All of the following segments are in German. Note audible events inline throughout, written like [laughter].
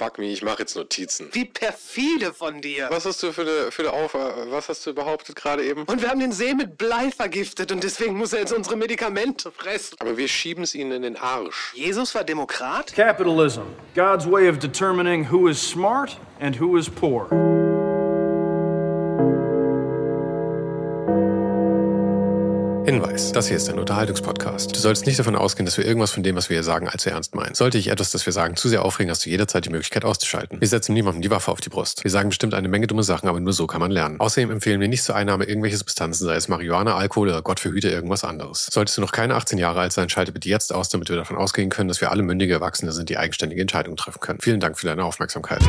Fuck me, ich mache jetzt Notizen. Wie perfide von dir. Was hast du für eine, für eine Auf was hast du behauptet gerade eben? Und wir haben den See mit Blei vergiftet und deswegen muss er jetzt unsere Medikamente fressen. Aber wir schieben es ihnen in den Arsch. Jesus war Demokrat? Capitalism, God's way of determining who is smart and who is poor. Hinweis, das hier ist ein Unterhaltungspodcast. Du sollst nicht davon ausgehen, dass wir irgendwas von dem, was wir hier sagen, allzu ernst meinen. Sollte ich etwas, das wir sagen, zu sehr aufregen, hast du jederzeit die Möglichkeit auszuschalten. Wir setzen niemandem die Waffe auf die Brust. Wir sagen bestimmt eine Menge dumme Sachen, aber nur so kann man lernen. Außerdem empfehlen wir nicht zur Einnahme irgendwelche Substanzen, sei es Marihuana, Alkohol oder Gott verhüte irgendwas anderes. Solltest du noch keine 18 Jahre alt sein, schalte bitte jetzt aus, damit wir davon ausgehen können, dass wir alle mündige Erwachsene sind, die eigenständige Entscheidungen treffen können. Vielen Dank für deine Aufmerksamkeit.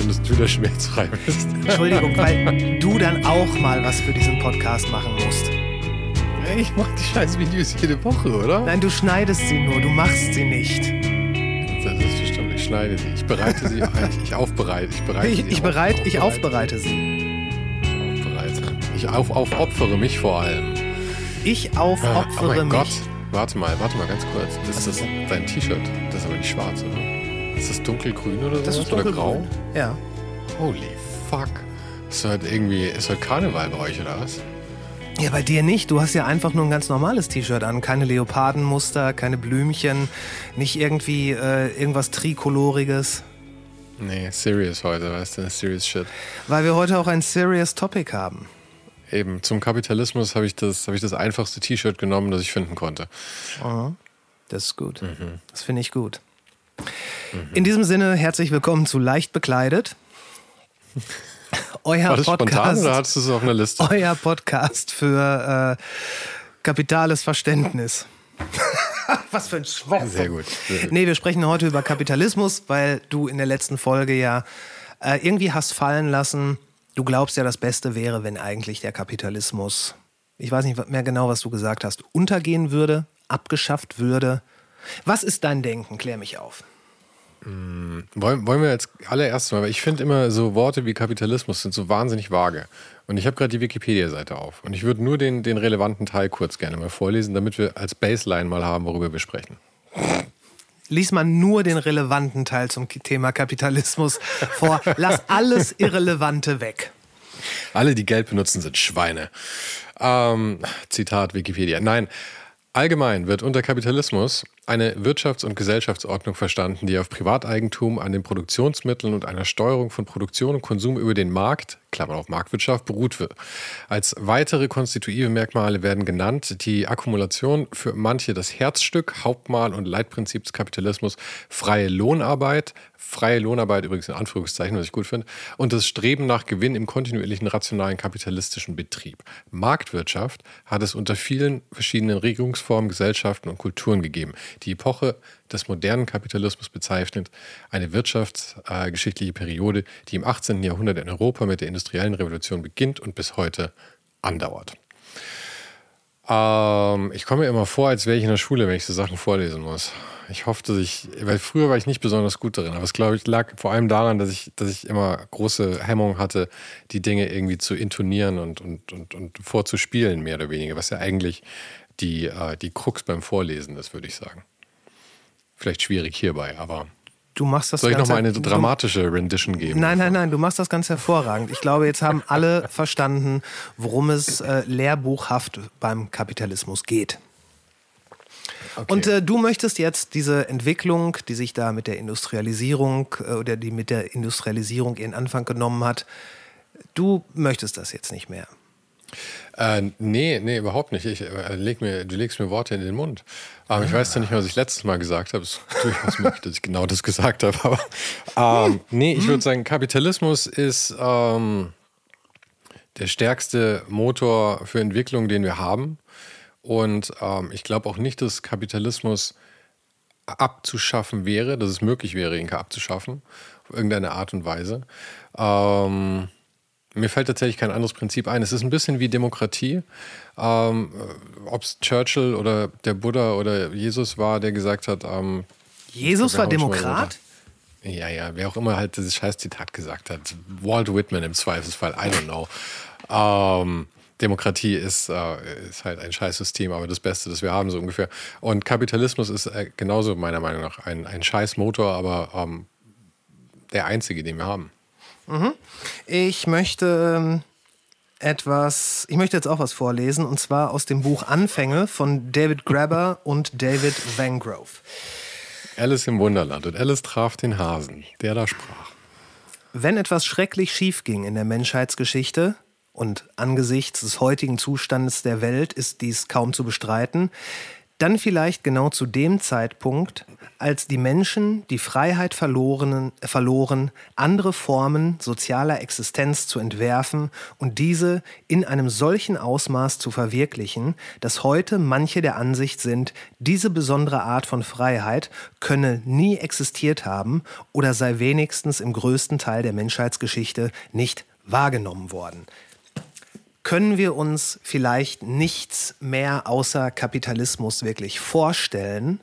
Schön, dass du da schmerzfrei bist. Entschuldigung, weil du dann auch mal was für diesen Podcast machen musst. Ich mach die scheiß Videos jede Woche, oder? Nein, du schneidest sie nur, du machst sie nicht. Das ist bestimmt. Ich schneide sie. Ich bereite sie. ich, [laughs] ich aufbereite. Ich bereite Ich, sie ich, auf- bereit, ich aufbereite. aufbereite sie. Aufbereite. Ich auf, aufopfere mich vor allem. Ich Ah, aufopfere oh mein mich. Gott. Warte mal, warte mal ganz kurz. Das ist das dein T-Shirt. Das ist aber nicht schwarz, oder? Ist das dunkelgrün oder so? Das ist oder dunkelgrün. grau? Ja. Holy fuck. Ist heute irgendwie, ist heute Karneval bei euch, oder was? Ja, bei dir nicht. Du hast ja einfach nur ein ganz normales T-Shirt an. Keine Leopardenmuster, keine Blümchen, nicht irgendwie äh, irgendwas Trikoloriges. Nee, serious heute, weißt du? Serious shit. Weil wir heute auch ein serious Topic haben. Eben, zum Kapitalismus habe ich, das- habe ich das einfachste T-Shirt genommen, das ich finden konnte. Das ist gut. Mhm. Das finde ich gut. In diesem Sinne, herzlich willkommen zu Leicht bekleidet. Euer War das spontan Podcast. oder hattest du es auf einer Liste? euer Podcast für äh, kapitales Verständnis. [laughs] Was für ein Schwachsinn. Sehr gut. Sehr gut. Nee, wir sprechen heute über Kapitalismus, weil du in der letzten Folge ja äh, irgendwie hast fallen lassen, du glaubst ja, das Beste wäre, wenn eigentlich der Kapitalismus, ich weiß nicht mehr genau, was du gesagt hast, untergehen würde, abgeschafft würde. Was ist dein Denken? Klär mich auf. Wollen, wollen wir jetzt allererst mal, weil ich finde immer so Worte wie Kapitalismus sind so wahnsinnig vage. Und ich habe gerade die Wikipedia-Seite auf. Und ich würde nur den, den relevanten Teil kurz gerne mal vorlesen, damit wir als Baseline mal haben, worüber wir sprechen. Lies mal nur den relevanten Teil zum Thema Kapitalismus [laughs] vor. Lass alles Irrelevante weg. Alle, die Geld benutzen, sind Schweine. Ähm, Zitat Wikipedia. Nein, allgemein wird unter Kapitalismus eine Wirtschafts- und Gesellschaftsordnung verstanden, die auf Privateigentum an den Produktionsmitteln und einer Steuerung von Produktion und Konsum über den Markt, Klammer auf Marktwirtschaft, beruht wird. Als weitere konstitutive Merkmale werden genannt die Akkumulation für manche das Herzstück, Hauptmal und Leitprinzip des Kapitalismus, freie Lohnarbeit, freie Lohnarbeit übrigens in Anführungszeichen, was ich gut finde, und das Streben nach Gewinn im kontinuierlichen rationalen kapitalistischen Betrieb. Marktwirtschaft hat es unter vielen verschiedenen Regierungsformen, Gesellschaften und Kulturen gegeben. Die Epoche des modernen Kapitalismus bezeichnet eine wirtschaftsgeschichtliche Periode, die im 18. Jahrhundert in Europa mit der industriellen Revolution beginnt und bis heute andauert. Ähm, ich komme mir immer vor, als wäre ich in der Schule, wenn ich so Sachen vorlesen muss. Ich hoffe, dass ich, weil früher war ich nicht besonders gut darin, aber es glaube ich lag vor allem daran, dass ich, dass ich immer große Hemmung hatte, die Dinge irgendwie zu intonieren und, und, und, und vorzuspielen, mehr oder weniger, was ja eigentlich die, äh, die Krux beim Vorlesen ist, würde ich sagen. Vielleicht schwierig hierbei, aber Du machst das soll ich nochmal eine dramatische Rendition geben? Nein, nein, nein, du machst das ganz hervorragend. Ich glaube, jetzt haben alle [laughs] verstanden, worum es äh, lehrbuchhaft beim Kapitalismus geht. Und äh, du möchtest jetzt diese Entwicklung, die sich da mit der Industrialisierung äh, oder die mit der Industrialisierung ihren Anfang genommen hat, du möchtest das jetzt nicht mehr. Äh, nee, nee, überhaupt nicht. Ich, äh, leg mir, du legst mir Worte in den Mund. Aber ich weiß ja nicht mehr, was ich letztes Mal gesagt habe. Es ist [laughs] durchaus möglich, dass ich genau das gesagt habe. Aber ähm, nee, ich würde sagen, Kapitalismus ist ähm, der stärkste Motor für Entwicklung, den wir haben. Und ähm, ich glaube auch nicht, dass Kapitalismus abzuschaffen wäre, dass es möglich wäre, ihn abzuschaffen, auf irgendeine Art und Weise. Ähm, Mir fällt tatsächlich kein anderes Prinzip ein. Es ist ein bisschen wie Demokratie. Ähm, Ob es Churchill oder der Buddha oder Jesus war, der gesagt hat. Ähm, Jesus war Demokrat? Ja, ja, wer auch immer halt dieses scheiß Zitat gesagt hat. Walt Whitman im Zweifelsfall, I don't know. Ähm, Demokratie ist, äh, ist halt ein Scheißsystem, aber das Beste, das wir haben, so ungefähr. Und Kapitalismus ist äh, genauso meiner Meinung nach ein, ein Scheißmotor, aber ähm, der einzige, den wir haben. Mhm. Ich möchte ähm, etwas, ich möchte jetzt auch was vorlesen, und zwar aus dem Buch Anfänge von David Grabber und David Vangrove. Alice im Wunderland und Alice traf den Hasen, der da sprach. Wenn etwas schrecklich schief ging in der Menschheitsgeschichte, und angesichts des heutigen Zustandes der Welt ist dies kaum zu bestreiten, dann vielleicht genau zu dem Zeitpunkt, als die Menschen die Freiheit verloren, verloren, andere Formen sozialer Existenz zu entwerfen und diese in einem solchen Ausmaß zu verwirklichen, dass heute manche der Ansicht sind, diese besondere Art von Freiheit könne nie existiert haben oder sei wenigstens im größten Teil der Menschheitsgeschichte nicht wahrgenommen worden können wir uns vielleicht nichts mehr außer Kapitalismus wirklich vorstellen,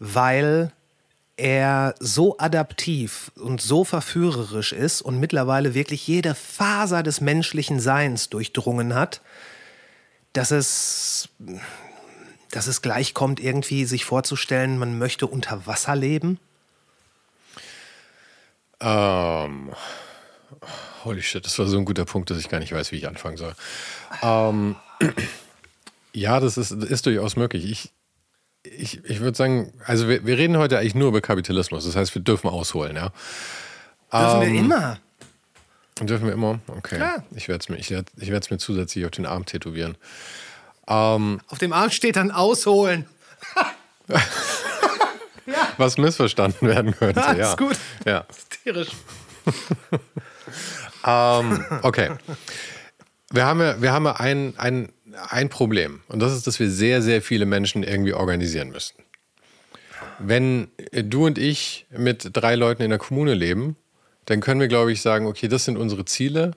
weil er so adaptiv und so verführerisch ist und mittlerweile wirklich jede Faser des menschlichen Seins durchdrungen hat, dass es, dass es gleich kommt, irgendwie sich vorzustellen, man möchte unter Wasser leben? Ähm. Holy shit, das war so ein guter Punkt, dass ich gar nicht weiß, wie ich anfangen soll. Ähm, [clears throat] ja, das ist, ist durchaus möglich. Ich, ich, ich würde sagen, also wir, wir, reden heute eigentlich nur über Kapitalismus. Das heißt, wir dürfen ausholen, ja. Dürfen ähm, wir immer? Dürfen wir immer? Okay. Klar. Ich werde es mir, ich, ich mir zusätzlich auf den Arm tätowieren. Ähm, auf dem Arm steht dann ausholen. [laughs] Was missverstanden werden könnte, [laughs] ja. Ist gut. Ja. Hysterisch. [laughs] ähm, okay. Wir haben ja, wir haben ja ein, ein, ein Problem. Und das ist, dass wir sehr, sehr viele Menschen irgendwie organisieren müssen. Wenn du und ich mit drei Leuten in der Kommune leben, dann können wir, glaube ich, sagen, okay, das sind unsere Ziele,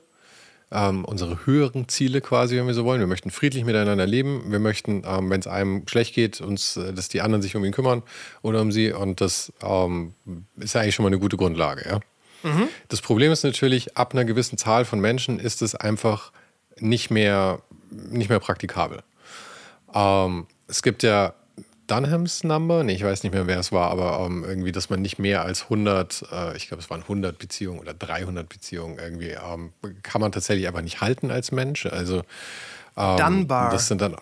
ähm, unsere höheren Ziele quasi, wenn wir so wollen. Wir möchten friedlich miteinander leben. Wir möchten, ähm, wenn es einem schlecht geht, uns, äh, dass die anderen sich um ihn kümmern oder um sie. Und das ähm, ist ja eigentlich schon mal eine gute Grundlage, ja. Mhm. Das Problem ist natürlich, ab einer gewissen Zahl von Menschen ist es einfach nicht mehr, nicht mehr praktikabel. Ähm, es gibt ja Dunhams Number, nee, ich weiß nicht mehr, wer es war, aber ähm, irgendwie, dass man nicht mehr als 100, äh, ich glaube, es waren 100 Beziehungen oder 300 Beziehungen irgendwie, ähm, kann man tatsächlich einfach nicht halten als Mensch. Also, ähm, Dunbar. Das sind dann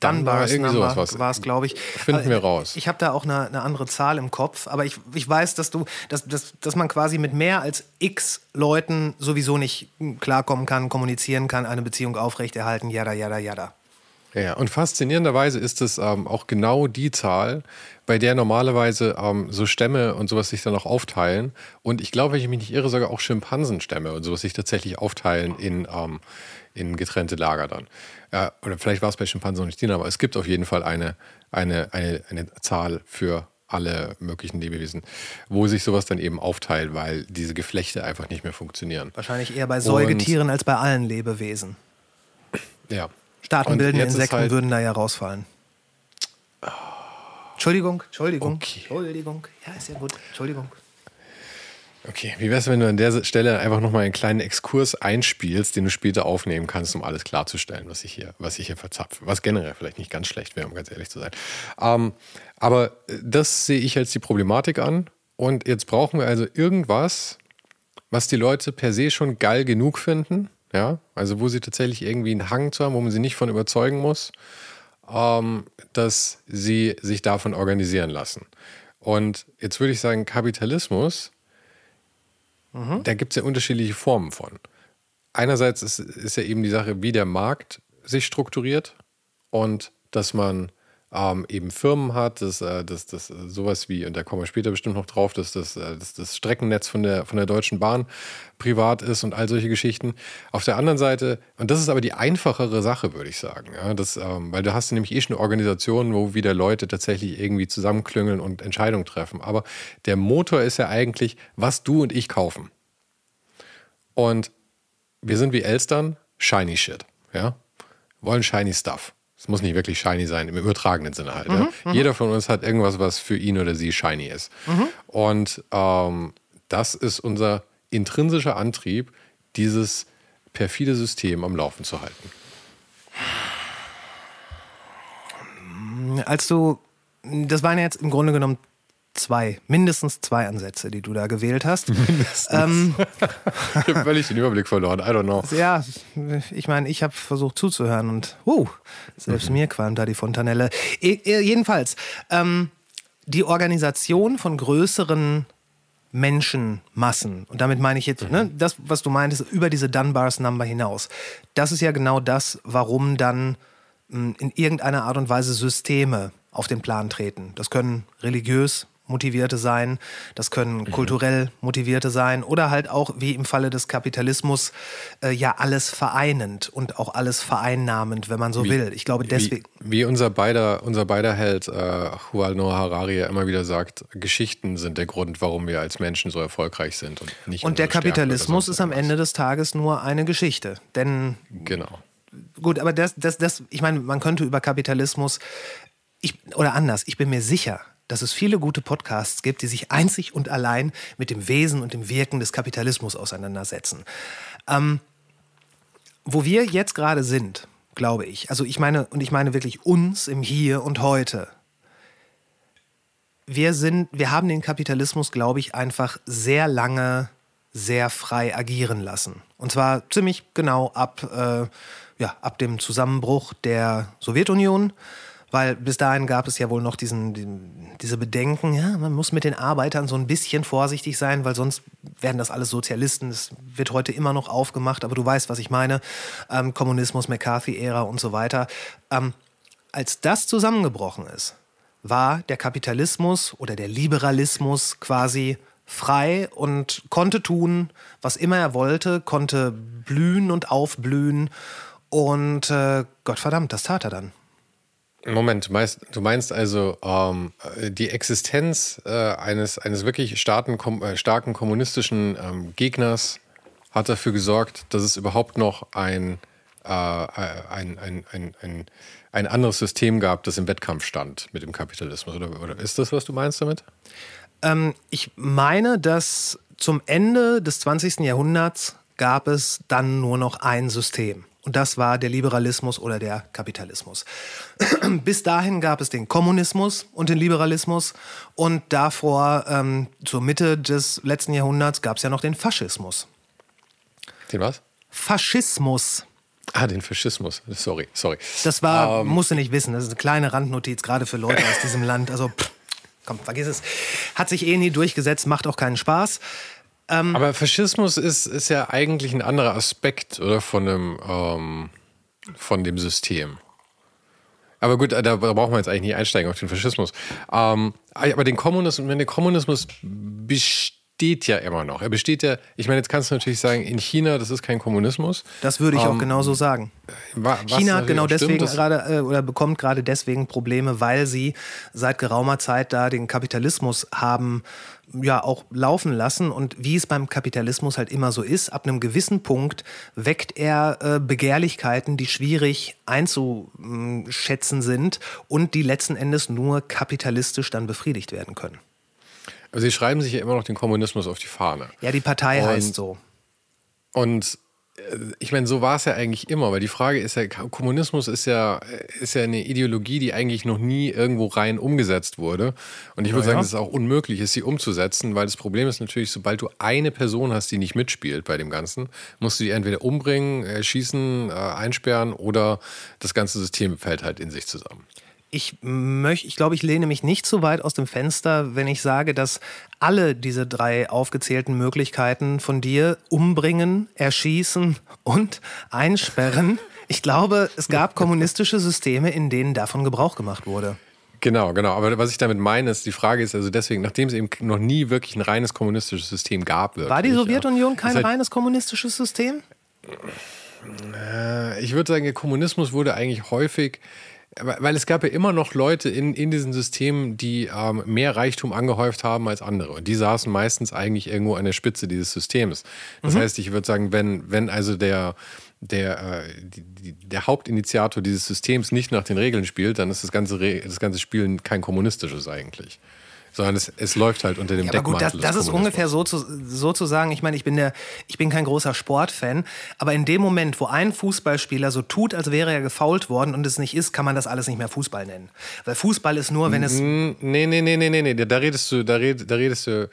Dunbar war es, glaube ich. Finden wir raus. Ich habe da auch eine, eine, andere Zahl im Kopf, aber ich, ich weiß, dass du, dass, dass, dass man quasi mit mehr als x Leuten sowieso nicht klarkommen kann, kommunizieren kann, eine Beziehung aufrechterhalten, jada, jada, jada. Ja, und faszinierenderweise ist es ähm, auch genau die Zahl, bei der normalerweise ähm, so Stämme und sowas sich dann auch aufteilen. Und ich glaube, wenn ich mich nicht irre, sogar auch Schimpansenstämme und sowas sich tatsächlich aufteilen in, ähm, in getrennte Lager dann. Ja, oder vielleicht war es bei Schimpansen nicht drin, aber es gibt auf jeden Fall eine, eine, eine, eine Zahl für alle möglichen Lebewesen, wo sich sowas dann eben aufteilt, weil diese Geflechte einfach nicht mehr funktionieren. Wahrscheinlich eher bei Säugetieren und, als bei allen Lebewesen. Ja. Staatenbildende Insekten halt würden da ja rausfallen. Entschuldigung, Entschuldigung, okay. Entschuldigung. Ja, ist ja gut. Entschuldigung. Okay, wie wär's, wenn du an der Stelle einfach nochmal einen kleinen Exkurs einspielst, den du später aufnehmen kannst, um alles klarzustellen, was ich hier, was ich hier verzapfe. Was generell vielleicht nicht ganz schlecht wäre, um ganz ehrlich zu sein. Ähm, aber das sehe ich als die Problematik an. Und jetzt brauchen wir also irgendwas, was die Leute per se schon geil genug finden. Ja, also wo sie tatsächlich irgendwie einen Hang zu haben, wo man sie nicht von überzeugen muss, ähm, dass sie sich davon organisieren lassen. Und jetzt würde ich sagen, Kapitalismus Mhm. Da gibt es ja unterschiedliche Formen von. Einerseits ist, ist ja eben die Sache, wie der Markt sich strukturiert und dass man ähm, eben Firmen hat, dass, äh, dass, dass sowas wie, und da kommen wir später bestimmt noch drauf, dass das, äh, dass das Streckennetz von der, von der Deutschen Bahn privat ist und all solche Geschichten. Auf der anderen Seite, und das ist aber die einfachere Sache, würde ich sagen, ja, das, ähm, weil du hast nämlich eh schon Organisationen, wo wieder Leute tatsächlich irgendwie zusammenklüngeln und Entscheidungen treffen. Aber der Motor ist ja eigentlich, was du und ich kaufen. Und wir sind wie Elstern, shiny shit. Ja? Wollen shiny stuff. Es muss nicht wirklich shiny sein, im übertragenen Sinne halt. Mhm, ja? Jeder von uns hat irgendwas, was für ihn oder sie shiny ist. Mhm. Und ähm, das ist unser intrinsischer Antrieb, dieses perfide System am Laufen zu halten. Als du, das waren jetzt im Grunde genommen zwei, mindestens zwei Ansätze, die du da gewählt hast. Ähm, [laughs] ich habe völlig den Überblick verloren. I don't know. Ja, ich meine, ich habe versucht zuzuhören und uh, selbst mhm. mir qualmt da die Fontanelle. E jedenfalls, ähm, die Organisation von größeren Menschenmassen, und damit meine ich jetzt mhm. ne, das, was du meintest, über diese Dunbars Number hinaus. Das ist ja genau das, warum dann mh, hm, in irgendeiner Art und Weise Systeme auf den Plan treten. Das können religiös motivierte sein, das können mhm. kulturell motivierte sein oder halt auch wie im Falle des Kapitalismus äh, ja alles vereinend und auch alles vereinnahmend, wenn man so wie, will. Ich glaube deswegen. Wie, wie, unser beider, unser beider Held äh, Yuval Noah Harari ja immer wieder sagt, Geschichten sind der Grund, warum wir als Menschen so erfolgreich sind und nicht Und der Kapitalismus ist am Ende des Tages nur eine Geschichte, denn genau. Gut, aber das, das, das, ich meine, man könnte über Kapitalismus ich, oder anders, ich bin mir sicher, dass es viele gute Podcasts gibt, die sich einzig und allein mit dem Wesen und dem Wirken des Kapitalismus auseinandersetzen. Ähm, wo wir jetzt gerade sind, glaube ich, also ich meine, und ich meine wirklich uns im Hier und Heute. Wir sind, wir haben den Kapitalismus, glaube ich, einfach sehr lange sehr frei agieren lassen. Und zwar ziemlich genau ab, äh, ja, ab dem Zusammenbruch der Sowjetunion weil bis dahin gab es ja wohl noch diesen, diesen, diese Bedenken, ja, man muss mit den Arbeitern so ein bisschen vorsichtig sein, weil sonst werden das alles Sozialisten. Das wird heute immer noch aufgemacht, aber du weißt, was ich meine. Ähm, Kommunismus, McCarthy-Ära und so weiter. Ähm, als das zusammengebrochen ist, war der Kapitalismus oder der Liberalismus quasi frei und konnte tun, was immer er wollte, konnte blühen und aufblühen. Und äh, Gottverdammt, das tat er dann. Moment, du meinst also ähm, die Existenz äh, eines, eines wirklich starken, kom äh, starken kommunistischen ähm, Gegners hat dafür gesorgt, dass es überhaupt noch ein, äh, ein, ein, ein, ein, ein anderes System gab, das im Wettkampf stand mit dem Kapitalismus. Oder, oder ist das, was du meinst damit? Ähm, ich meine, dass zum Ende des 20. Jahrhunderts gab es dann nur noch ein System. Und das war der Liberalismus oder der Kapitalismus. [clears throat] Bis dahin gab es den Kommunismus und den Liberalismus. Und davor, ähm, zur Mitte des letzten Jahrhunderts, gab es ja noch den Faschismus. Den was? Faschismus. Ah, den Faschismus. Sorry, sorry. Das war, ähm, musst du nicht wissen, das ist eine kleine Randnotiz, gerade für Leute aus diesem Land. Also, pff, komm, vergiss es. Hat sich eh nie durchgesetzt, macht auch keinen Spaß. Ähm, Aber Faschismus ist, ist ja eigentlich ein anderer Aspekt oder von dem, ähm, von dem System. Aber gut, da brauchen wir jetzt eigentlich nicht einsteigen auf den Faschismus. Ähm, aber den Kommunismus, der Kommunismus besteht, ja immer noch. Er besteht ja, ich meine, jetzt kannst du natürlich sagen, in China, das ist kein Kommunismus. Das würde ich ähm, auch genauso sagen. China hat genau deswegen gerade äh, oder bekommt gerade deswegen Probleme, weil sie seit geraumer Zeit da den Kapitalismus haben ja auch laufen lassen und wie es beim Kapitalismus halt immer so ist, ab einem gewissen Punkt weckt er äh, Begehrlichkeiten, die schwierig einzuschätzen sind und die letzten Endes nur kapitalistisch dann befriedigt werden können. Also sie schreiben sich ja immer noch den Kommunismus auf die Fahne. Ja, die Partei und, heißt so. Und ich meine, so war es ja eigentlich immer, weil die Frage ist ja, Kommunismus ist ja, ist ja eine Ideologie, die eigentlich noch nie irgendwo rein umgesetzt wurde. Und ich würde ja, sagen, ja. es auch unmöglich ist, sie umzusetzen, weil das Problem ist natürlich, sobald du eine Person hast, die nicht mitspielt bei dem Ganzen, musst du die entweder umbringen, erschießen, äh, einsperren oder das ganze System fällt halt in sich zusammen ich möchte, ich glaube, ich lehne mich nicht zu weit aus dem Fenster, wenn ich sage, dass alle diese drei aufgezählten Möglichkeiten von dir umbringen, erschießen und einsperren. Ich glaube, es gab kommunistische Systeme, in denen davon Gebrauch gemacht wurde. Genau, genau. Aber was ich damit meine, ist, die Frage ist also deswegen, nachdem es eben noch nie wirklich ein reines kommunistisches System gab. Wirklich, War die Sowjetunion kein halt, reines kommunistisches System? Äh, ich würde sagen, der Kommunismus wurde eigentlich häufig weil es gab ja immer noch Leute in, in diesen Systemen, die ähm, mehr Reichtum angehäuft haben als andere. Und die saßen meistens eigentlich irgendwo an der Spitze dieses Systems. Das mhm. heißt, ich würde sagen, wenn, wenn also der, der, äh, die, der Hauptinitiator dieses Systems nicht nach den Regeln spielt, dann ist das ganze, das ganze Spiel kein kommunistisches eigentlich sondern es, es läuft halt unter dem ja, Deckmantel. Aber gut, das, das ist ungefähr so zu, so zu sagen. Ich meine, ich bin, der, ich bin kein großer Sportfan, aber in dem Moment, wo ein Fußballspieler so tut, als wäre er gefault worden und es nicht ist, kann man das alles nicht mehr Fußball nennen. Weil Fußball ist nur, wenn es. Nee, nee, nee, nee, nee, nee. Da redest du, da, red, da redest du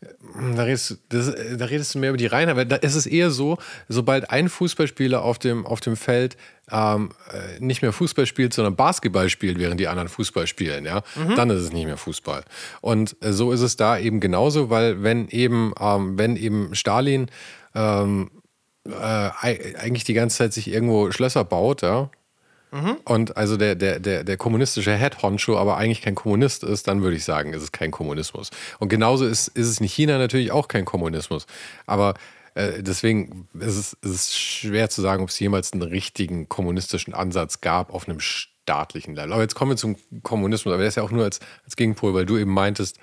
da redest, das, da redest du mehr über die Reinheit, weil da ist es eher so, sobald ein Fußballspieler auf dem, auf dem Feld ähm, äh, nicht mehr Fußball spielt, sondern Basketball spielt, während die anderen Fußball spielen, ja, mhm. dann ist es nicht mehr Fußball. Und äh, so ist es da eben genauso, weil wenn eben, ähm, wenn eben Stalin ähm, äh, eigentlich die ganze Zeit sich irgendwo Schlösser baut, ja, Mhm. Und also der, der, der, der kommunistische Head Honcho aber eigentlich kein Kommunist ist, dann würde ich sagen, ist es kein Kommunismus. Und genauso ist, ist es in China natürlich auch kein Kommunismus. Aber äh, deswegen ist es, ist es schwer zu sagen, ob es jemals einen richtigen kommunistischen Ansatz gab auf einem staatlichen Level. Aber jetzt kommen wir zum Kommunismus, aber der ist ja auch nur als, als Gegenpol, weil du eben meintest,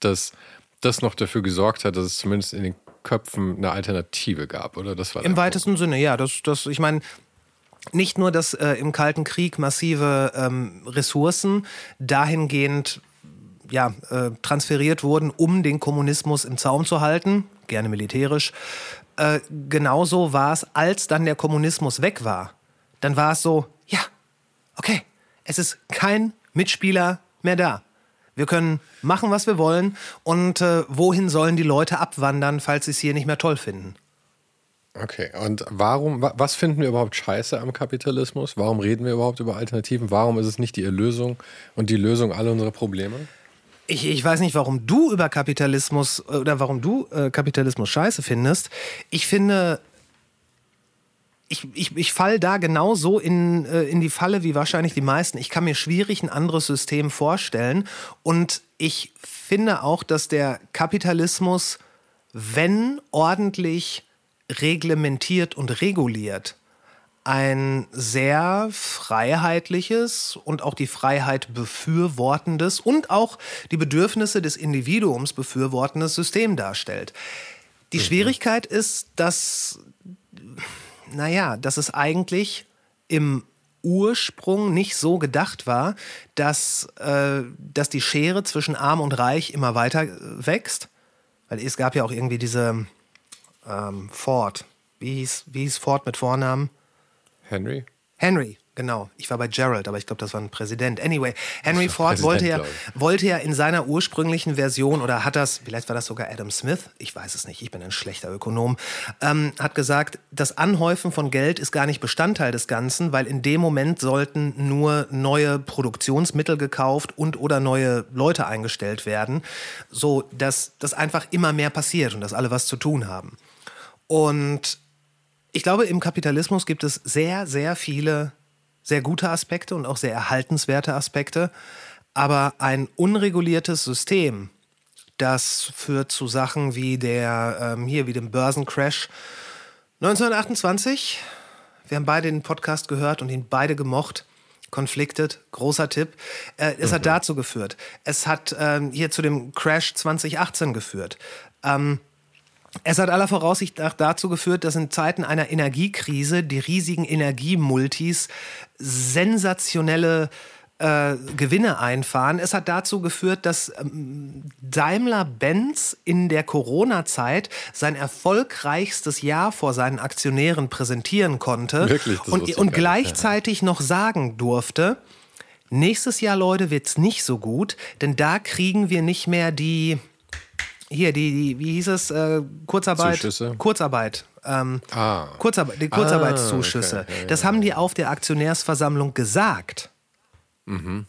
dass das noch dafür gesorgt hat, dass es zumindest in den Köpfen eine Alternative gab, oder? Das war Im weitesten Punkt. Sinne, ja. Das, das, ich meine, nicht nur, dass äh, im Kalten Krieg massive ähm, Ressourcen dahingehend ja, äh, transferiert wurden, um den Kommunismus im Zaum zu halten, gerne militärisch. Äh, genauso war es, als dann der Kommunismus weg war. Dann war es so, ja, okay, es ist kein Mitspieler mehr da. Wir können machen, was wir wollen. Und äh, wohin sollen die Leute abwandern, falls sie es hier nicht mehr toll finden? Okay, und warum, was finden wir überhaupt scheiße am Kapitalismus? Warum reden wir überhaupt über Alternativen? Warum ist es nicht die Erlösung und die Lösung aller unserer Probleme? Ich, ich weiß nicht, warum du über Kapitalismus äh, oder warum du äh, Kapitalismus scheiße findest. Ich finde, ich, ich, ich falle da genauso in, äh, in die Falle wie wahrscheinlich die meisten. Ich kann mir schwierig ein anderes System vorstellen. Und ich finde auch, dass der Kapitalismus, wenn ordentlich reglementiert und reguliert ein sehr freiheitliches und auch die Freiheit befürwortendes und auch die Bedürfnisse des Individuums befürwortendes System darstellt. Die mhm. Schwierigkeit ist, dass, naja, dass es eigentlich im Ursprung nicht so gedacht war, dass, äh, dass die Schere zwischen Arm und Reich immer weiter wächst. Weil es gab ja auch irgendwie diese, ähm, Ford. Wie hieß, wie hieß Ford mit Vornamen? Henry. Henry, genau. Ich war bei Gerald, aber ich glaube, das war ein Präsident. Anyway, Henry Ford wollte ja, wollte ja in seiner ursprünglichen Version, oder hat das, vielleicht war das sogar Adam Smith, ich weiß es nicht, ich bin ein schlechter Ökonom, ähm, hat gesagt, das Anhäufen von Geld ist gar nicht Bestandteil des Ganzen, weil in dem Moment sollten nur neue Produktionsmittel gekauft und oder neue Leute eingestellt werden, so dass das einfach immer mehr passiert und dass alle was zu tun haben. Und ich glaube, im Kapitalismus gibt es sehr, sehr viele sehr gute Aspekte und auch sehr erhaltenswerte Aspekte. Aber ein unreguliertes System, das führt zu Sachen wie der, ähm, hier, wie dem Börsencrash 1928. Wir haben beide den Podcast gehört und ihn beide gemocht. Conflicted, großer Tipp. Äh, es mhm. hat dazu geführt. Es hat ähm, hier zu dem Crash 2018 geführt. Ähm, es hat aller Voraussicht nach dazu geführt, dass in Zeiten einer Energiekrise die riesigen Energiemultis sensationelle äh, Gewinne einfahren. Es hat dazu geführt, dass ähm, Daimler-Benz in der Corona-Zeit sein erfolgreichstes Jahr vor seinen Aktionären präsentieren konnte Wirklich, und, und gleichzeitig noch sagen durfte, nächstes Jahr, Leute, wird es nicht so gut, denn da kriegen wir nicht mehr die hier, die, die, wie hieß es? Äh, Kurzarbeit. Zuschüsse. Kurzarbeit. Ähm, ah. Kurzarbeit, die Kurzarbeitszuschüsse. Ah, okay. ja, das haben die auf der Aktionärsversammlung gesagt. Mhm.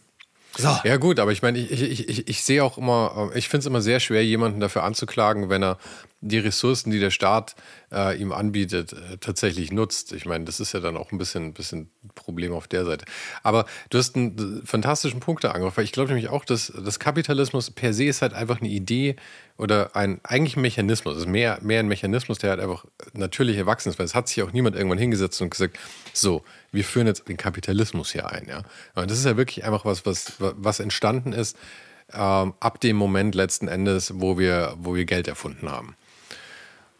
So. Ja, gut, aber ich meine, ich, ich, ich, ich sehe auch immer, ich finde es immer sehr schwer, jemanden dafür anzuklagen, wenn er, die Ressourcen, die der Staat äh, ihm anbietet, äh, tatsächlich nutzt. Ich meine, das ist ja dann auch ein bisschen, bisschen Problem auf der Seite. Aber du hast einen äh, fantastischen Punkt da weil ich glaube nämlich auch, dass das Kapitalismus per se ist halt einfach eine Idee oder ein eigentlich ein Mechanismus. Es ist mehr, mehr ein Mechanismus, der halt einfach natürlich erwachsen ist, weil es hat sich auch niemand irgendwann hingesetzt und gesagt, so, wir führen jetzt den Kapitalismus hier ein. Ja? Und das ist ja wirklich einfach was, was, was entstanden ist ähm, ab dem Moment letzten Endes, wo wir, wo wir Geld erfunden haben.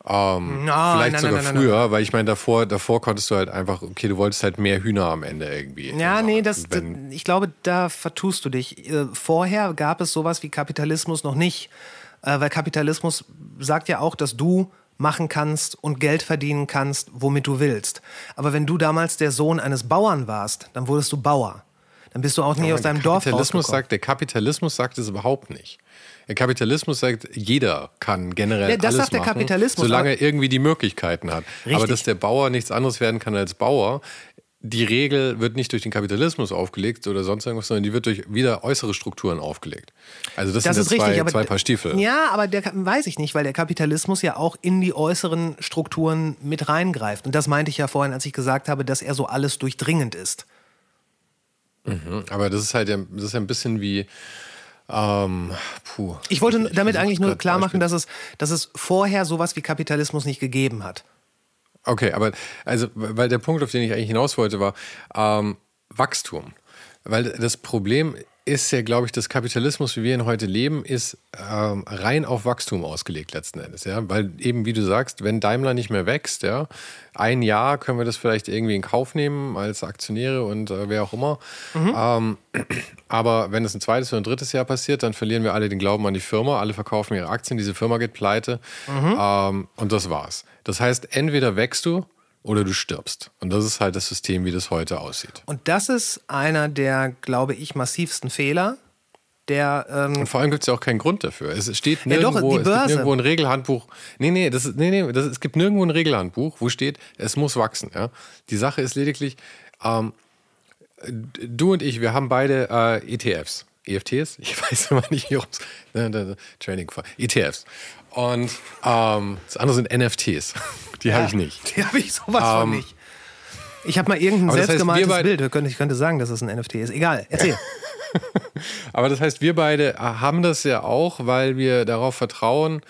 Ähm, no, vielleicht nein, sogar nein, nein, früher, weil ich meine, davor, davor konntest du halt einfach, okay, du wolltest halt mehr Hühner am Ende irgendwie. Ja, nee, das, das, ich glaube, da vertust du dich. Äh, vorher gab es sowas wie Kapitalismus noch nicht, äh, weil Kapitalismus sagt ja auch, dass du machen kannst und Geld verdienen kannst, womit du willst. Aber wenn du damals der Sohn eines Bauern warst, dann wurdest du Bauer. Dann bist du auch nie ja, aus deinem Dorf Kapitalismus sagt, Der Kapitalismus sagt es überhaupt nicht. Der Kapitalismus sagt, jeder kann generell ja, das alles sagt der machen, Kapitalismus, solange er irgendwie die Möglichkeiten hat. Richtig. Aber dass der Bauer nichts anderes werden kann als Bauer, die Regel wird nicht durch den Kapitalismus aufgelegt oder sonst irgendwas, sondern die wird durch wieder äußere Strukturen aufgelegt. Also das, das sind ist ja zwei, richtig, zwei Paar Stiefel. Ja, aber der weiß ich nicht, weil der Kapitalismus ja auch in die äußeren Strukturen mit reingreift. Und das meinte ich ja vorhin, als ich gesagt habe, dass er so alles durchdringend ist. Mhm, aber das ist halt ja, das ist ja ein bisschen wie ähm, puh. Ich wollte damit eigentlich nur klar machen, dass es, dass es vorher sowas wie Kapitalismus nicht gegeben hat. Okay, aber also, weil der Punkt, auf den ich eigentlich hinaus wollte, war ähm, Wachstum. Weil das Problem ist ja, glaube ich, das Kapitalismus, wie wir ihn heute leben, ist ähm, rein auf Wachstum ausgelegt letzten Endes. Ja? Weil eben, wie du sagst, wenn Daimler nicht mehr wächst, ja, ein Jahr können wir das vielleicht irgendwie in Kauf nehmen als Aktionäre und äh, wer auch immer. Mhm. Ähm, [clears throat] aber wenn es ein zweites oder ein drittes Jahr passiert, dann verlieren wir alle den Glauben an die Firma, alle verkaufen ihre Aktien, diese Firma geht pleite mhm. ähm, und das war's. Das heißt, entweder wächst du oder du stirbst. Und das ist halt das System, wie das heute aussieht. Und das ist einer der, glaube ich, massivsten Fehler. Der, ähm und vor allem gibt es ja auch keinen Grund dafür. Es steht nirgendwo, ja doch, es gibt nirgendwo ein Regelhandbuch. Nee, nee, das nee, nee das, es gibt nirgendwo ein Regelhandbuch, wo steht, es muss wachsen. Ja? Die Sache ist lediglich, ähm, du und ich, wir haben beide äh, ETFs. EFTs? Ich [laughs] weiß immer nicht, wie es. [laughs] Training. ETFs. Und ähm, das andere sind NFTs. [laughs] Die ja, habe ich nicht. Die habe ich sowas ähm, von nicht. Ich habe mal irgendein selbstgemaltes das heißt, Bild. Ich könnte, ich könnte sagen, dass es ein NFT ist. Egal, erzähl. [laughs] Aber das heißt, wir beide haben das ja auch, weil wir darauf vertrauen,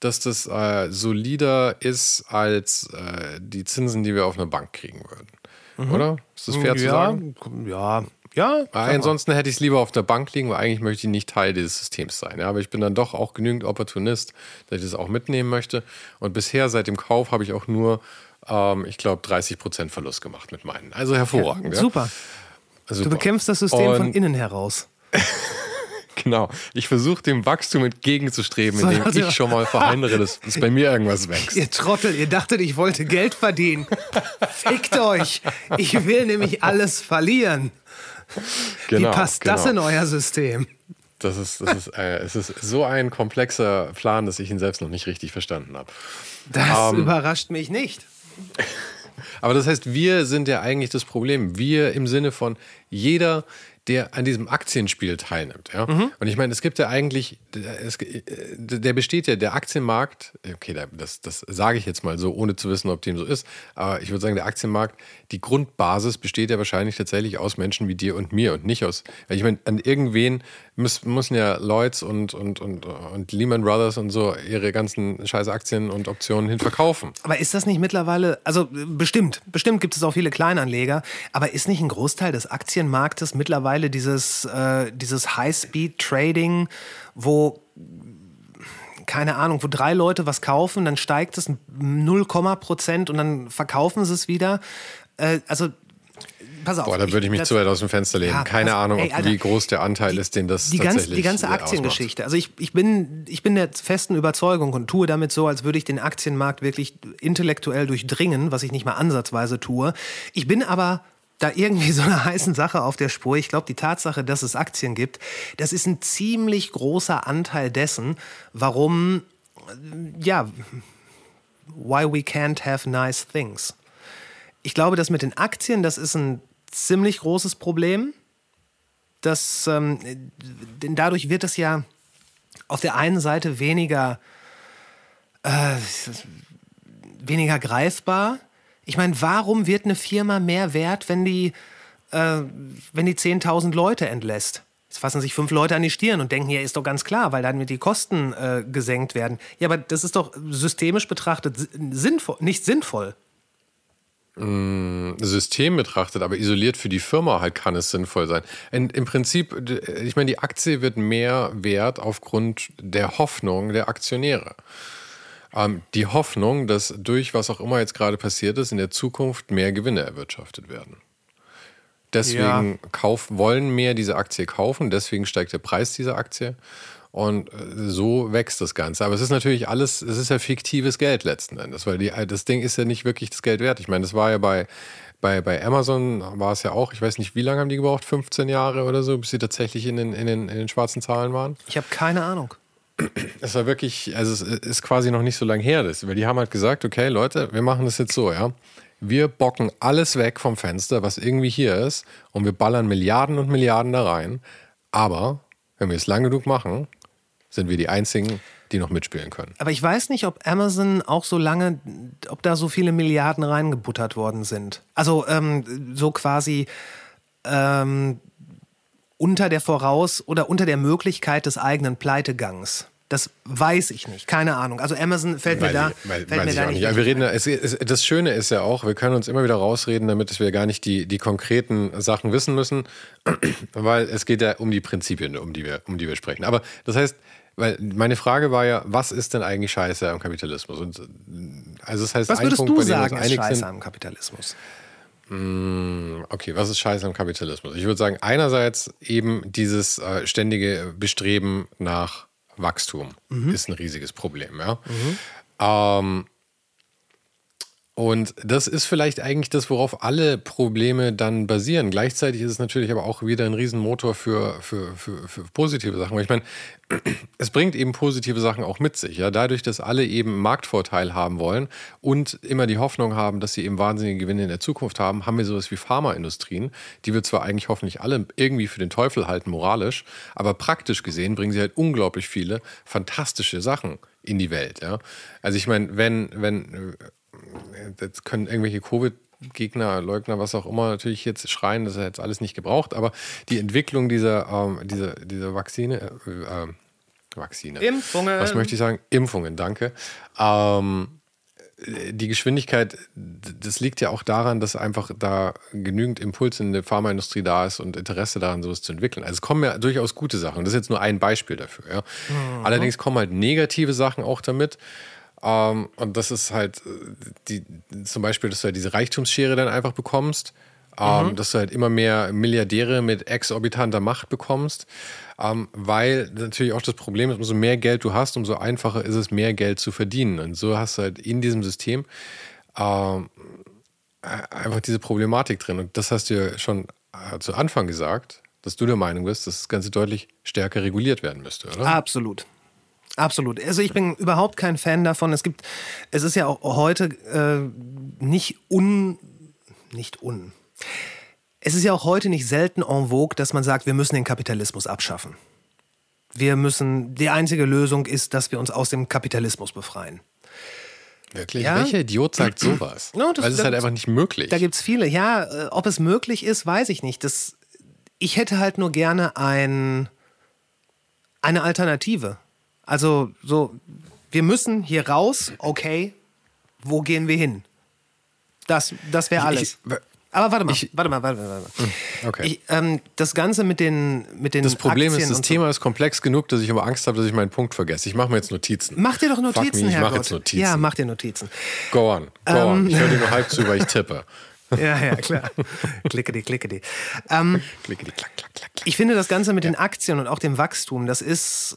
dass das äh, solider ist als äh, die Zinsen, die wir auf einer Bank kriegen würden. Mhm. Oder? Ist das fair ja, zu sagen? Ja, ja. ansonsten hätte ich es lieber auf der Bank liegen, weil eigentlich möchte ich nicht Teil dieses Systems sein. Ja? Aber ich bin dann doch auch genügend Opportunist, dass ich das auch mitnehmen möchte. Und bisher seit dem Kauf habe ich auch nur, ähm, ich glaube, 30% Verlust gemacht mit meinen. Also hervorragend. Ja, super. Super. Du bekämpfst das System Und von innen heraus. [laughs] Genau. Ich versuche dem Wachstum entgegenzustreben, indem also, ich schon mal verhindere, dass, dass bei mir irgendwas [laughs] wächst. Ihr Trottel, ihr dachtet, ich wollte Geld verdienen. Fickt euch. Ich will nämlich alles verlieren. Genau, Wie passt genau. das in euer System? Das ist, das ist, äh, es ist so ein komplexer Plan, dass ich ihn selbst noch nicht richtig verstanden habe. Das ähm, überrascht mich nicht. [laughs] Aber das heißt, wir sind ja eigentlich das Problem. Wir im Sinne von jeder, der an diesem Aktienspiel teilnimmt. Ja? Mhm. Und ich meine, es gibt ja eigentlich, es, der besteht ja, der Aktienmarkt, okay, das, das sage ich jetzt mal so, ohne zu wissen, ob dem so ist, aber ich würde sagen, der Aktienmarkt, die Grundbasis besteht ja wahrscheinlich tatsächlich aus Menschen wie dir und mir und nicht aus, ich meine, an irgendwen müssen, ja Lloyds und, und, und, und Lehman Brothers und so ihre ganzen scheiß Aktien und Optionen hin verkaufen. Aber ist das nicht mittlerweile, also bestimmt, bestimmt gibt es auch viele Kleinanleger, aber ist nicht ein Großteil des Aktienmarktes mittlerweile mittlerweile dieses, äh, dieses High-Speed-Trading, wo keine Ahnung, wo drei Leute was kaufen, dann steigt es 0, Prozent und dann verkaufen sie es wieder. Äh, also pass auf. Boah, da würde ich mich das, zu weit aus dem Fenster lehnen. Ja, Keine Ahnung, ey, Alter, wie groß der Anteil die, ist, den das die tatsächlich ganze, Die ganze Aktiengeschichte. Also ich, ich, bin, ich bin der festen Überzeugung und tue damit so, als würde ich den Aktienmarkt wirklich intellektuell durchdringen, was ich nicht mal ansatzweise tue. Ich bin aber da irgendwie so eine heißen Sache auf der Spur. Ich glaube, die Tatsache, dass es Aktien gibt, das ist ein ziemlich großer Anteil dessen, warum, äh, ja, why we can't have nice things. Ich glaube, das mit den Aktien, das ist ein ziemlich großes Problem. Das, ähm, denn dadurch wird es ja auf der einen Seite weniger äh, weniger greifbar. Ich meine, warum wird eine Firma mehr wert, wenn die, äh, wenn die 10.000 Leute entlässt? Jetzt fassen sich fünf Leute an die Stirn und denken, ja, ist doch ganz klar, weil dann die Kosten äh, gesenkt werden. Ja, aber das ist doch systemisch betrachtet sinnvoll, nicht sinnvoll. System betrachtet, aber isoliert für die Firma halt kann es sinnvoll sein. In, Im Prinzip, ich meine, die Aktie wird mehr wert aufgrund der Hoffnung der Aktionäre. Ähm, die Hoffnung, dass durch was auch immer jetzt gerade passiert ist, in der Zukunft mehr Gewinne erwirtschaftet werden. Deswegen ja. kauf, wollen mehr diese Aktie kaufen, deswegen steigt der Preis dieser Aktie. Und äh, so wächst das Ganze. Aber es ist natürlich alles, es ist ja fiktives Geld letzten Endes, weil die, das Ding ist ja nicht wirklich das Geld wert. Ich meine, das war ja bei, bei, bei Amazon war es ja auch, ich weiß nicht, wie lange haben die gebraucht? 15 Jahre oder so, bis sie tatsächlich in den, in den, in den schwarzen Zahlen waren? Ich habe keine Ahnung. Es war wirklich, also es ist quasi noch nicht so lange her, das, weil die haben halt gesagt, okay, Leute, wir machen das jetzt so, ja. Wir bocken alles weg vom Fenster, was irgendwie hier ist, und wir ballern Milliarden und Milliarden da rein. Aber wenn wir es lang genug machen, sind wir die Einzigen, die noch mitspielen können. Aber ich weiß nicht, ob Amazon auch so lange, ob da so viele Milliarden reingebuttert worden sind. Also ähm, so quasi ähm, unter der Voraus- oder unter der Möglichkeit des eigenen Pleitegangs. Das weiß ich nicht, keine Ahnung. Also Amazon fällt weil, mir da, weil, fällt mir da nicht. Ja, wir reden, es, es, das Schöne ist ja auch, wir können uns immer wieder rausreden, damit wir gar nicht die, die konkreten Sachen wissen müssen, [clears throat] weil es geht ja um die Prinzipien, um die wir, um die wir sprechen. Aber das heißt, weil meine Frage war ja, was ist denn eigentlich Scheiße am Kapitalismus? Und also das heißt, was würdest Punkt, du sagen, ist Scheiße sind, am Kapitalismus? Mm, okay, was ist Scheiße am Kapitalismus? Ich würde sagen, einerseits eben dieses äh, ständige Bestreben nach Wachstum mhm. ist ein riesiges Problem. Ja? Mhm. Ähm, und das ist vielleicht eigentlich das, worauf alle Probleme dann basieren. Gleichzeitig ist es natürlich aber auch wieder ein Riesenmotor für, für, für, für positive Sachen. Weil ich meine, [clears throat] es bringt eben positive Sachen auch mit sich. Ja? Dadurch, dass alle eben Marktvorteil haben wollen und immer die Hoffnung haben, dass sie eben wahnsinnige Gewinne in der Zukunft haben, haben wir sowas wie Pharmaindustrien, die wir zwar eigentlich hoffentlich alle irgendwie für den Teufel halten, moralisch, aber praktisch gesehen bringen sie halt unglaublich viele fantastische Sachen in die Welt. Ja? Also ich meine, wenn, wenn jetzt können irgendwelche Covid- Gegner, Leugner, was auch immer, natürlich jetzt schreien, das ist jetzt alles nicht gebraucht, aber die Entwicklung dieser, ähm, dieser, dieser Vakzine, äh, äh, Vakzine. Impfungen. Was möchte ich sagen? Impfungen, danke. Ähm, die Geschwindigkeit, das liegt ja auch daran, dass einfach da genügend Impuls in der Pharmaindustrie da ist und Interesse daran, sowas zu entwickeln. Also es kommen ja durchaus gute Sachen. Das ist jetzt nur ein Beispiel dafür. Ja. Mhm. Allerdings kommen halt negative Sachen auch damit. Ähm, und das ist halt äh, die, zum Beispiel, dass du halt diese Reichtumsschere dann einfach bekommst. Ähm, mhm. Dass du halt immer mehr Milliardäre mit exorbitanter Macht bekommst. Ähm, weil natürlich auch das Problem ist, umso mehr Geld du hast, umso einfacher ist es, mehr Geld zu verdienen. Und so hast du halt in diesem System ähm, einfach diese Problematik drin. Und das hast du ja schon äh, zu Anfang gesagt, dass du der Meinung bist, dass das Ganze deutlich stärker reguliert werden müsste, oder? Absolut. Absolut. Also ich bin überhaupt kein Fan davon. Es gibt, es ist ja auch heute äh, nicht un, nicht un. Es ist ja auch heute nicht selten en vogue, dass man sagt, wir müssen den Kapitalismus abschaffen. Wir müssen, die einzige Lösung ist, dass wir uns aus dem Kapitalismus befreien. Wirklich? Ja? Welcher Idiot sagt sowas? [clears throat] No, das, Weil es ist halt einfach nicht möglich. Da gibt es viele. Ja, äh, ob es möglich ist, weiß ich nicht. Das, ich hätte halt nur gerne ein, eine Alternative. Also so, wir müssen hier raus, okay, wo gehen wir hin? Das, das wäre alles. Ich, aber warte mal, ich, warte mal, warte mal, warte mal. Hm, okay. Ich, ähm, das Ganze mit den, mit den Das Problem Aktien ist, das Thema so. ist komplex genug, dass ich aber Angst habe, dass ich meinen Punkt vergesse. Ich mache mir jetzt Notizen. Mach dir doch Notizen, me, Herr mach jetzt Notizen. Ja, mach dir Notizen. Go on, go ähm, on. Ich höre dir nur [laughs] halb zu, weil ich tippe. Ja, ja, klar. klickety, klickety. Ähm, klickety, klack, klack, klack, klack. Ich finde das Ganze mit ja. den Aktien und auch dem Wachstum, das ist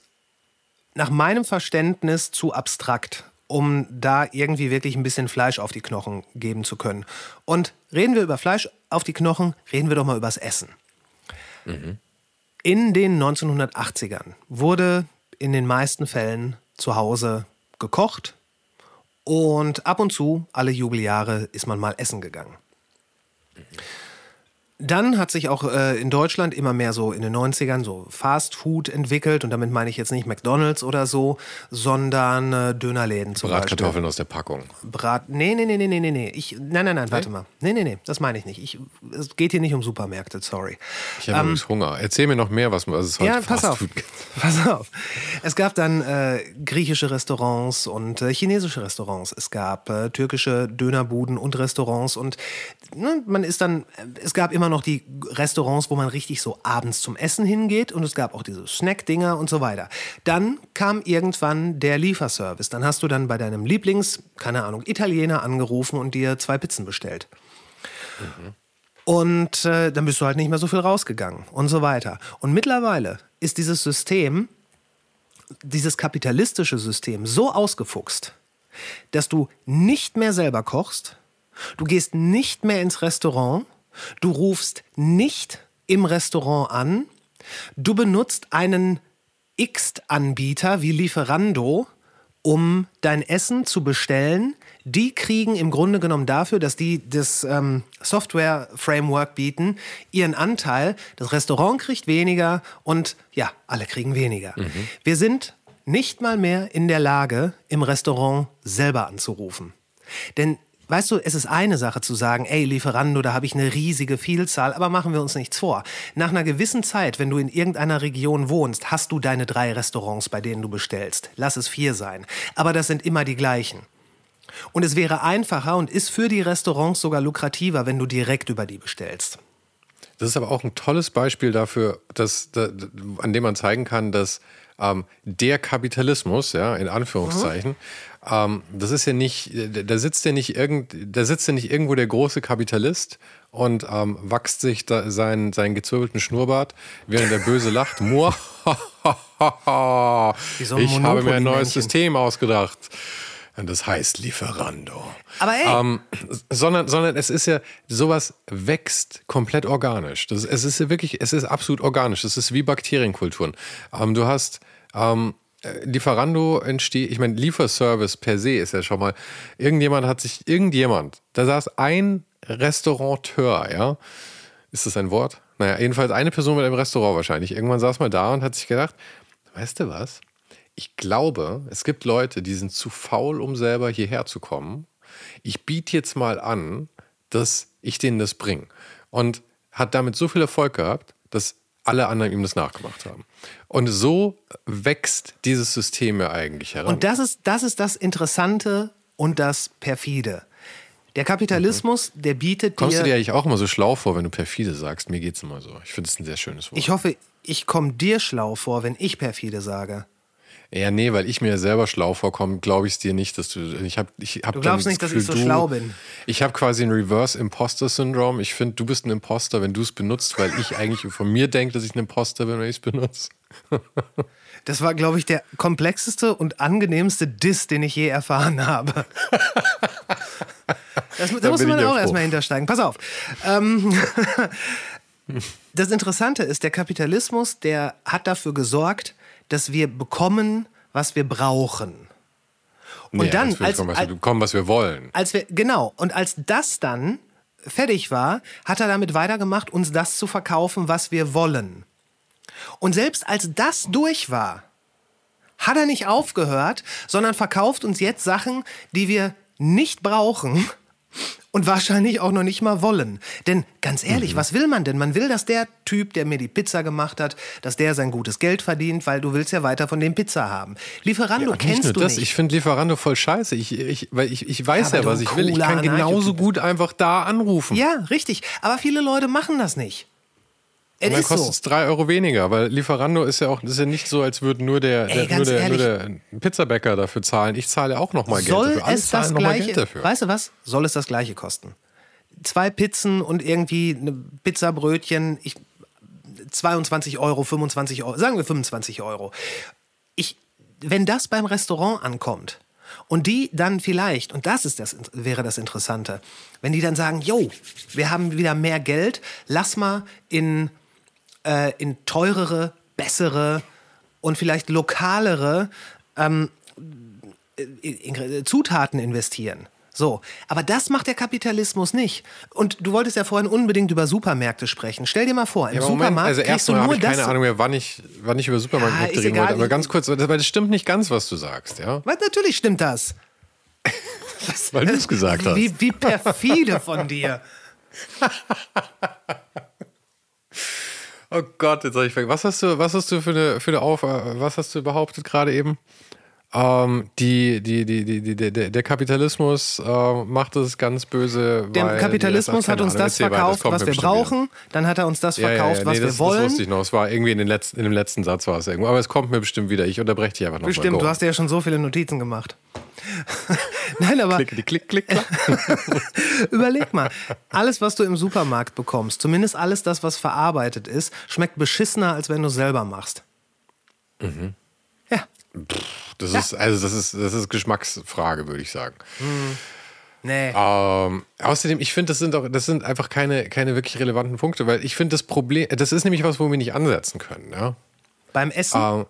nach meinem Verständnis zu abstrakt, um da irgendwie wirklich ein bisschen Fleisch auf die Knochen geben zu können. Und reden wir über Fleisch auf die Knochen, reden wir doch mal übers Essen. Mhm. In den 1980ern wurde in den meisten Fällen zu Hause gekocht und ab und zu, alle Jubeljahre, ist man mal essen gegangen. Mhm. Dann hat sich auch äh, in Deutschland immer mehr so in den 90ern so Fast Food entwickelt. Und damit meine ich jetzt nicht McDonalds oder so, sondern äh, Dönerläden zum Bratkartoffeln Beispiel. aus der Packung. Brat. Nee, nee, nee, nee, nee, nee. Ich, nein, nein, nein, warte mal. Nee, nee, nee, das meine ich nicht. Ich, es geht hier nicht um Supermärkte, sorry. Ich habe übrigens Hunger. Erzähl mir noch mehr, was, was es heute Ähm, Ja, pass Fast auf. Food gibt. [laughs] Pass auf. Es gab dann äh, griechische Restaurants und äh, chinesische Restaurants. Es gab äh, türkische Dönerbuden und Restaurants und ne, man ist dann, es gab immer noch die Restaurants, wo man richtig so abends zum Essen hingeht und es gab auch diese Snack-Dinger und so weiter. Dann kam irgendwann der Lieferservice. Dann hast du dann bei deinem Lieblings, keine Ahnung, Italiener angerufen und dir zwei Pizzen bestellt. Und äh, dann bist du halt nicht mehr so viel rausgegangen und so weiter. Und mittlerweile ist dieses System, dieses kapitalistische System so ausgefuchst, dass du nicht mehr selber kochst, du gehst nicht mehr ins Restaurant, du rufst nicht im Restaurant an, du benutzt einen X-Anbieter wie Lieferando, um dein Essen zu bestellen. Die kriegen im Grunde genommen dafür, dass die das ähm, Software-Framework bieten, ihren Anteil. Das Restaurant kriegt weniger und ja, alle kriegen weniger. Wir sind nicht mal mehr in der Lage, im Restaurant selber anzurufen. Denn Weißt du, es ist eine Sache zu sagen, ey, Lieferando, da habe ich eine riesige Vielzahl, aber machen wir uns nichts vor. Nach einer gewissen Zeit, wenn du in irgendeiner Region wohnst, hast du deine drei Restaurants, bei denen du bestellst. Lass es vier sein. Aber das sind immer die gleichen. Und es wäre einfacher und ist für die Restaurants sogar lukrativer, wenn du direkt über die bestellst. Das ist aber auch ein tolles Beispiel dafür, dass, da, an dem man zeigen kann, dass ähm, der Kapitalismus, ja, in Anführungszeichen, ähm, das ist ja nicht, da sitzt ja nicht irgend, da sitzt ja nicht irgendwo der große Kapitalist und ähm, wachst sich da seinen, seinen gezwirbelten Schnurrbart, während der Böse lacht. [laughs] [laughs] So ein ich habe mir ein neues. System ausgedacht. Und das heißt Lieferando. Aber ey, Ähm, sondern, sondern es ist ja, sowas wächst komplett organisch. Das, es ist ja wirklich, es ist absolut organisch. Es ist wie Bakterienkulturen. Ähm, du hast ähm, äh, Lieferando entsteht, ich meine, Lieferservice per se ist ja schon mal, irgendjemand hat sich, irgendjemand, da saß ein Restaurateur, ja. Ist das ein Wort? Naja, jedenfalls eine Person mit einem Restaurant wahrscheinlich. Irgendwann saß mal da und hat sich gedacht, weißt du was? Ich glaube, es gibt Leute, die sind zu faul, um selber hierher zu kommen. Ich biete jetzt mal an, dass ich denen das bringe. Und hat damit so viel Erfolg gehabt, dass alle anderen ihm das nachgemacht haben. Und so wächst dieses System ja eigentlich heran. Und das ist, das ist das Interessante und das Perfide. Der Kapitalismus, der bietet Kommst dir. du dir eigentlich auch immer so schlau vor, wenn du perfide sagst? Mir geht's immer so. Ich finde es ein sehr schönes Wort. ich hoffe, ich komme dir schlau vor, wenn ich perfide sage. Ja, nee, weil ich mir selber schlau vorkomme, glaube ich es dir nicht, dass du. Ich hab, ich hab Du glaubst nicht, dass Gefühl, ich so du, schlau bin. Ich habe quasi ein Reverse Imposter Syndrom. Ich finde, du bist ein Imposter, wenn du es benutzt, weil ich [laughs] eigentlich von mir denke, dass ich ein Imposter bin, wenn ich es benutze. [laughs] Das war, glaube ich, der komplexeste und angenehmste Diss, den ich je erfahren habe. [laughs] Das, da muss man auch erstmal hintersteigen. Pass auf. Ähm, das Interessante ist, der Kapitalismus, der hat dafür gesorgt, dass wir bekommen, was wir brauchen. Und Nee, dann, als was als, wir bekommen, was wir wollen. als wir, genau, und als das dann fertig war, hat er damit weitergemacht, uns das zu verkaufen, was wir wollen. Und selbst als das durch war, hat er nicht aufgehört, sondern verkauft uns jetzt Sachen, die wir nicht brauchen und wahrscheinlich auch noch nicht mal wollen. Denn ganz ehrlich, Mhm. was will man denn? Man will, dass der Typ, der mir die Pizza gemacht hat, dass der sein gutes Geld verdient, weil du willst ja weiter von dem Pizza haben. Lieferando Und kennst du das, nicht. ich finde Lieferando voll scheiße. Ich, ich, weil ich, ich weiß Ja, ja, was ich will. Ich kann genauso gut einfach da anrufen. ja, richtig. Aber viele Leute machen das nicht. Und dann so. kostet es drei Euro weniger, weil Lieferando ist ja auch, ist ja nicht so, als würde nur der, Ey, der, nur, der, nur der Pizzabäcker dafür zahlen. Ich zahle auch noch mal Geld Soll dafür. Alle es zahlen das noch mal gleiche, Geld dafür. weißt du was? Soll es das gleiche kosten? Zwei Pizzen und irgendwie eine Pizzabrötchen, ich, 22 Euro, 25 Euro, sagen wir 25 Euro. Ich, wenn das beim Restaurant ankommt und die dann vielleicht, und das ist das, wäre das Interessante, wenn die dann sagen, yo, wir haben wieder mehr Geld, lass mal in, äh, in teurere, bessere und vielleicht lokalere ähm, in- in Zutaten investieren. So, aber das macht der Kapitalismus nicht. Und du wolltest ja vorhin unbedingt über Supermärkte sprechen. Stell dir mal vor, im Ja, aber Supermarkt Moment, also kriegst du erstmal habe nur ich keine. Ahnung mehr, wann ich, wann ich über Supermarkt Ja, reden wollte. Aber ganz kurz, weil das stimmt nicht ganz, was du sagst, ja? Was, natürlich stimmt das. [laughs] Weil du es gesagt hast. Wie, wie perfide von dir. [laughs] Oh Gott, jetzt habe ich vergessen. Was hast du, was hast du für eine, für eine Auf, was hast du behauptet gerade eben? Ähm, die, die, die, die, die, der, der Kapitalismus äh, macht es ganz böse. Der Kapitalismus hat uns das erzähl weiter, verkauft, kommt was wir bestimmt wieder. brauchen. Dann hat er uns das Ja, ja, verkauft, ja, was nee, wir das, wollen. Das wusste ich noch. Es war irgendwie in, den letzten, in dem letzten Satz war es irgendwo. Aber es kommt mir bestimmt wieder. Ich unterbreche dich einfach nochmal. Bestimmt, du hast ja schon so viele Notizen gemacht. [laughs] Nein, aber Klick, klick, klick, klick. [laughs] überleg mal. Alles, was du im Supermarkt bekommst, zumindest alles das, was verarbeitet ist, schmeckt beschissener, als wenn du es selber machst. Mhm. Ja. Das ist, also das ist, das ist Geschmacksfrage, würde ich sagen. Nee. Ähm, außerdem, ich finde, das sind auch, das sind einfach keine, keine wirklich relevanten Punkte, weil ich finde, das Problem, das ist nämlich was, wo wir nicht ansetzen können, ja. Beim Essen. Ähm,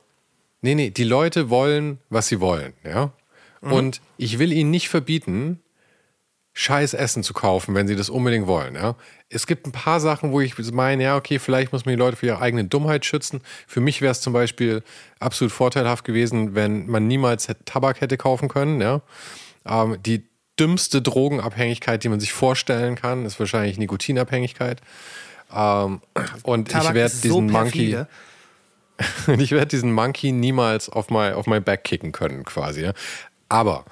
nee, nee, die Leute wollen, was sie wollen, ja. Und ich will ihnen nicht verbieten, scheiß Essen zu kaufen, wenn sie das unbedingt wollen, ja. Es gibt ein paar Sachen, wo ich meine, ja, okay, vielleicht muss man die Leute für ihre eigene Dummheit schützen. Für mich wäre es zum Beispiel absolut vorteilhaft gewesen, wenn man niemals Tabak hätte kaufen können, ja. Ähm, die dümmste Drogenabhängigkeit, die man sich vorstellen kann, ist wahrscheinlich Nikotinabhängigkeit. Ähm, und Tabak ich werde ist so diesen Monkey, [laughs] ich werde diesen Monkey niemals auf mein, auf mein Back kicken können, quasi. Ja? Aber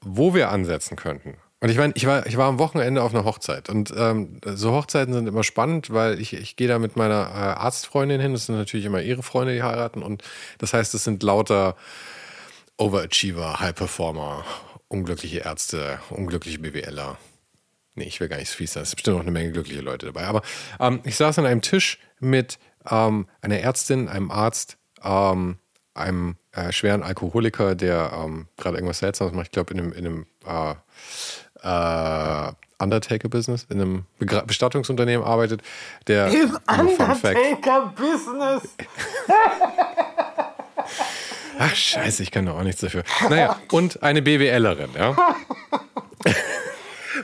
wo wir ansetzen könnten, und ich meine, ich war, ich war am Wochenende auf einer Hochzeit und ähm, so Hochzeiten sind immer spannend, weil ich, ich gehe da mit meiner äh, Arztfreundin hin, das sind natürlich immer ihre Freunde, die heiraten und das heißt, es sind lauter Overachiever, High Performer, unglückliche Ärzte, unglückliche BWLer. Nee, ich will gar nicht so fies sein. Es sind bestimmt noch eine Menge glückliche Leute dabei. Aber ähm, ich saß an einem Tisch mit ähm, einer Ärztin, einem Arzt, ähm, einem äh, schweren Alkoholiker, der ähm, gerade irgendwas Seltsames macht. Ich glaube, in einem, in einem äh, äh, Undertaker-Business, in einem Begra Bestattungsunternehmen arbeitet. Der, Im Undertaker-Business! [laughs] Ach, scheiße, ich kann doch auch nichts dafür. Naja, und eine BWLerin, ja. [laughs]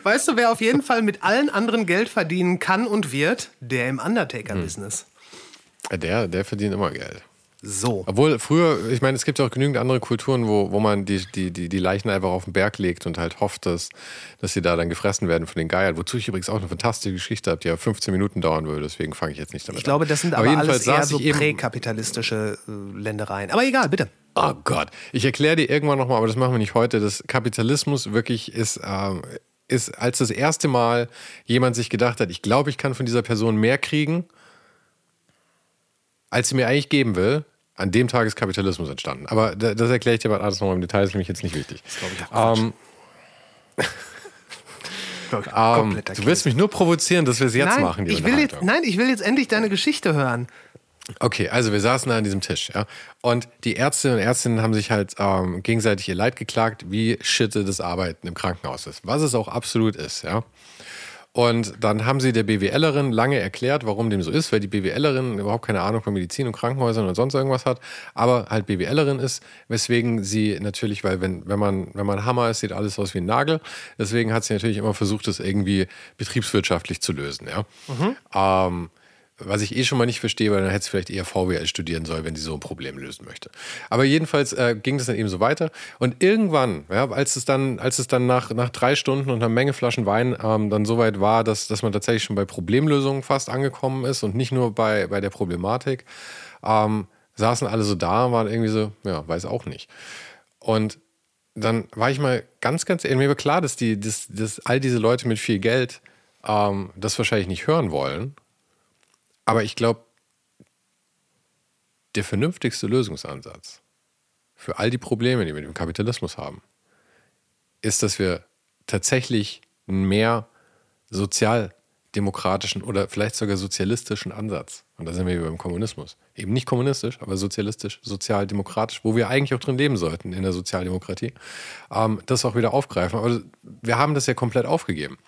Weißt du, wer auf jeden Fall mit allen anderen Geld verdienen kann und wird? Der im Undertaker-Business. Der, der verdient immer Geld. So. Obwohl früher, ich meine, es gibt ja auch genügend andere Kulturen, wo, wo man die, die, die, die Leichen einfach auf den Berg legt und halt hofft, dass, dass sie da dann gefressen werden von den Geiern. Wozu ich übrigens auch eine fantastische Geschichte habe, die ja 15 Minuten dauern würde, deswegen fange ich jetzt nicht damit Ich glaube, das sind an. aber, jedenfalls alles eher so präkapitalistische äh, Ländereien. Aber egal, bitte. Oh Gott, ich erkläre dir irgendwann nochmal, aber das machen wir nicht heute, dass Kapitalismus wirklich ist, ähm, ist, als das erste Mal jemand sich gedacht hat, ich glaube, ich kann von dieser Person mehr kriegen, als sie mir eigentlich geben will. An dem Tag ist Kapitalismus entstanden. Aber da- das erkläre ich dir mal alles nochmal im Detail, ist nämlich jetzt nicht wichtig. Ähm, [laughs] ähm, Kompletter du willst mich nur provozieren, dass wir es jetzt nein, machen, ich will jetzt, nein, ich will jetzt endlich deine Geschichte hören. Okay, also wir saßen da an diesem Tisch, ja. Und die Ärzte und Ärztinnen haben sich halt ähm, gegenseitig ihr Leid geklagt, wie shitte das Arbeiten im Krankenhaus ist. Was es auch absolut ist, ja. Und dann haben sie der BWLerin lange erklärt, warum dem so ist, weil die BWLerin überhaupt keine Ahnung von Medizin und Krankenhäusern und sonst irgendwas hat, aber halt BWLerin ist, weswegen sie natürlich, weil wenn, wenn man, wenn man Hammer ist, sieht alles aus wie ein Nagel. Deswegen hat sie natürlich immer versucht, das irgendwie betriebswirtschaftlich zu lösen, ja. Ähm, was ich eh schon mal nicht verstehe, weil dann hätte sie vielleicht eher VWL studieren sollen, wenn sie so ein Problem lösen möchte. Aber jedenfalls äh, ging das dann eben so weiter. Und irgendwann, ja, als es dann, als es dann nach, nach drei Stunden und einer Menge Flaschen Wein ähm, dann so weit war, dass, dass man tatsächlich schon bei Problemlösungen fast angekommen ist und nicht nur bei, bei der Problematik, ähm, saßen alle so da und waren irgendwie so, ja, weiß auch nicht. Und dann war ich mal ganz, ganz, mir war klar, dass, die, dass, dass all diese Leute mit viel Geld ähm, das wahrscheinlich nicht hören wollen. Aber ich glaube, der vernünftigste Lösungsansatz für all die Probleme, die wir mit dem Kapitalismus haben, ist, dass wir tatsächlich einen mehr sozialdemokratischen oder vielleicht sogar sozialistischen Ansatz, und da sind wir beim Kommunismus, eben nicht kommunistisch, aber sozialistisch, sozialdemokratisch, wo wir eigentlich auch drin leben sollten in der Sozialdemokratie, ähm, das auch wieder aufgreifen. Aber wir haben das ja komplett aufgegeben.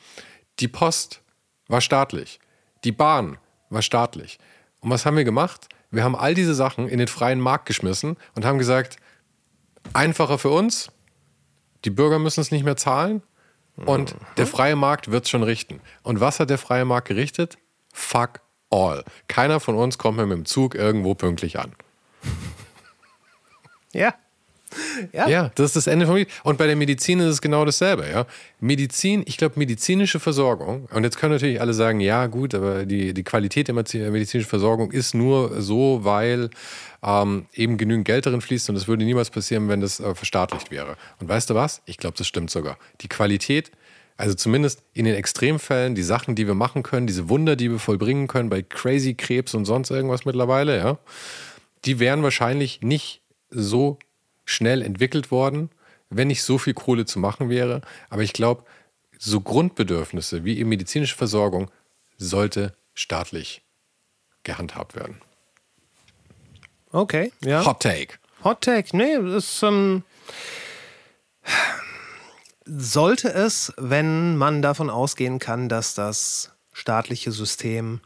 Die Post war staatlich, die Bahn war staatlich. Und was haben wir gemacht? Wir haben all diese Sachen in den freien Markt geschmissen und haben gesagt, einfacher für uns, die Bürger müssen es nicht mehr zahlen, Und der freie Markt wird es schon richten. Und was hat der freie Markt gerichtet? Fuck all. Keiner von uns kommt mehr mit dem Zug irgendwo pünktlich an. Ja. Ja. ja, das ist das Ende von Medizin. Und bei der Medizin ist es genau dasselbe. Ja? Medizin, ich glaube, medizinische Versorgung, und jetzt können natürlich alle sagen, ja, gut, aber die, die Qualität der medizinischen Versorgung ist nur so, weil ähm, eben genügend Geld darin fließt und es würde niemals passieren, wenn das äh, verstaatlicht wäre. Und weißt du was? Ich glaube, das stimmt sogar. Die Qualität, also zumindest in den Extremfällen, die Sachen, die wir machen können, diese Wunder, die wir vollbringen können bei Crazy Krebs und sonst irgendwas mittlerweile, ja, die wären wahrscheinlich nicht so schnell entwickelt worden, wenn nicht so viel Kohle zu machen wäre. Aber ich glaube, so Grundbedürfnisse wie eben medizinische Versorgung sollte staatlich gehandhabt werden. Okay, ja. Hot Take. Hot Take, nee, ist. Ähm, sollte es, wenn man davon ausgehen kann, dass das staatliche System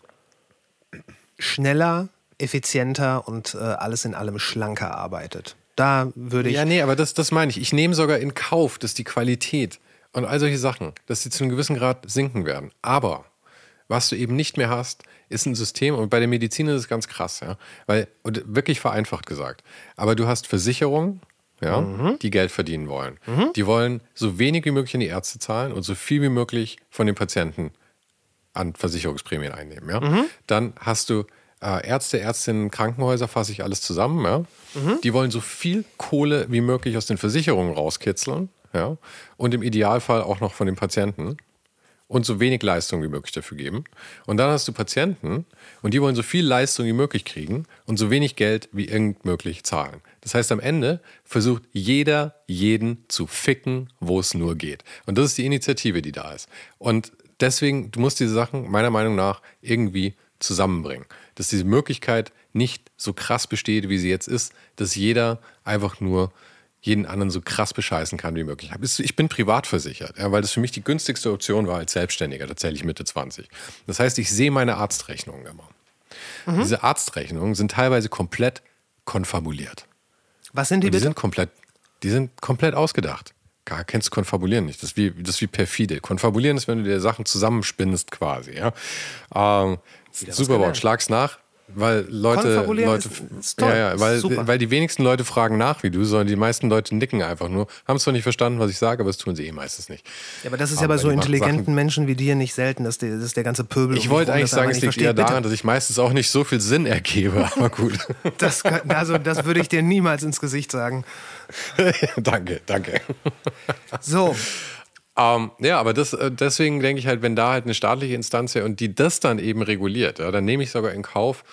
schneller, effizienter und äh, alles in allem schlanker arbeitet. Da würde ich. Ja, nee, aber das, das meine ich. Ich nehme sogar in Kauf, dass die Qualität und all solche Sachen, dass sie zu einem gewissen Grad sinken werden. Aber was du eben nicht mehr hast, ist ein System, und bei der Medizin ist es ganz krass, ja, weil, und wirklich vereinfacht gesagt, aber du hast Versicherungen, ja, mhm. die Geld verdienen wollen. Mhm. Die wollen so wenig wie möglich an die Ärzte zahlen und so viel wie möglich von den Patienten an Versicherungsprämien einnehmen. Ja? Mhm. Dann hast du äh, Ärzte, Ärztinnen, Krankenhäuser, fasse ich alles zusammen. Ja? Mhm. Die wollen so viel Kohle wie möglich aus den Versicherungen rauskitzeln. Ja? Und im Idealfall auch noch von den Patienten. Und so wenig Leistung wie möglich dafür geben. Und dann hast du Patienten und die wollen so viel Leistung wie möglich kriegen und so wenig Geld wie irgend möglich zahlen. Das heißt, am Ende versucht jeder jeden zu ficken, wo es nur geht. Und das ist die Initiative, die da ist. Und deswegen, du musst diese Sachen meiner Meinung nach irgendwie zusammenbringen dass diese Möglichkeit nicht so krass besteht, wie sie jetzt ist, dass jeder einfach nur jeden anderen so krass bescheißen kann wie möglich. Ich bin privat versichert, ja, weil das für mich die günstigste Option war als Selbstständiger, tatsächlich Mitte 20. Das heißt, ich sehe meine Arztrechnungen immer. Mhm. Diese Arztrechnungen sind teilweise komplett konfabuliert. Was sind die Und die Sind komplett, die sind komplett ausgedacht. Gar kennst du Konfabulieren nicht. Das ist, wie, das ist wie perfide. Konfabulieren ist, wenn du dir Sachen zusammenspinnst quasi. Ja? Ähm, Super Wort, schlag's nach. Weil Leute, Leute toll, ja, ja, weil, weil die wenigsten Leute fragen nach wie du, sondern die meisten Leute nicken einfach nur. Haben zwar nicht verstanden, was ich sage, aber das tun sie eh meistens nicht. Ja, aber das ist aber ja bei so intelligenten Sachen, Menschen wie dir nicht selten, dass, die, dass der ganze Pöbel. Ich wollte eigentlich sagen, es liegt eher daran, Bitte. dass ich meistens auch nicht so viel Sinn ergebe, [laughs] aber gut. das, also, das würde ich dir niemals ins Gesicht sagen. [laughs] danke, danke. So, ähm, ja, aber das, äh, deswegen denke ich halt, wenn da halt eine staatliche Instanz wäre und die das dann eben reguliert, ja, dann nehme ich sogar in Kauf,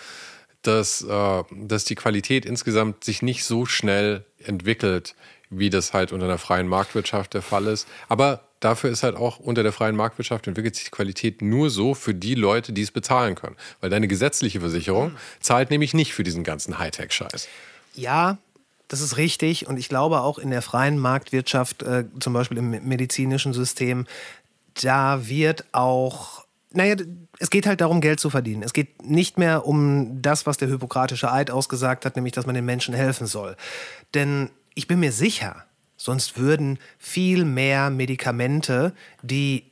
dass, äh, dass die Qualität insgesamt sich nicht so schnell entwickelt, wie das halt unter einer freien Marktwirtschaft der Fall ist. Aber dafür ist halt auch unter der freien Marktwirtschaft entwickelt sich die Qualität nur so für die Leute, die es bezahlen können. Weil deine gesetzliche Versicherung zahlt nämlich nicht für diesen ganzen Hightech-Scheiß. Ja, das ist richtig. Und ich glaube auch in der freien Marktwirtschaft, äh, zum Beispiel im medizinischen System, da wird auch, naja, es geht halt darum, Geld zu verdienen. Es geht nicht mehr um das, was der Hippokratische Eid ausgesagt hat, nämlich, dass man den Menschen helfen soll. Denn ich bin mir sicher, sonst würden viel mehr Medikamente, die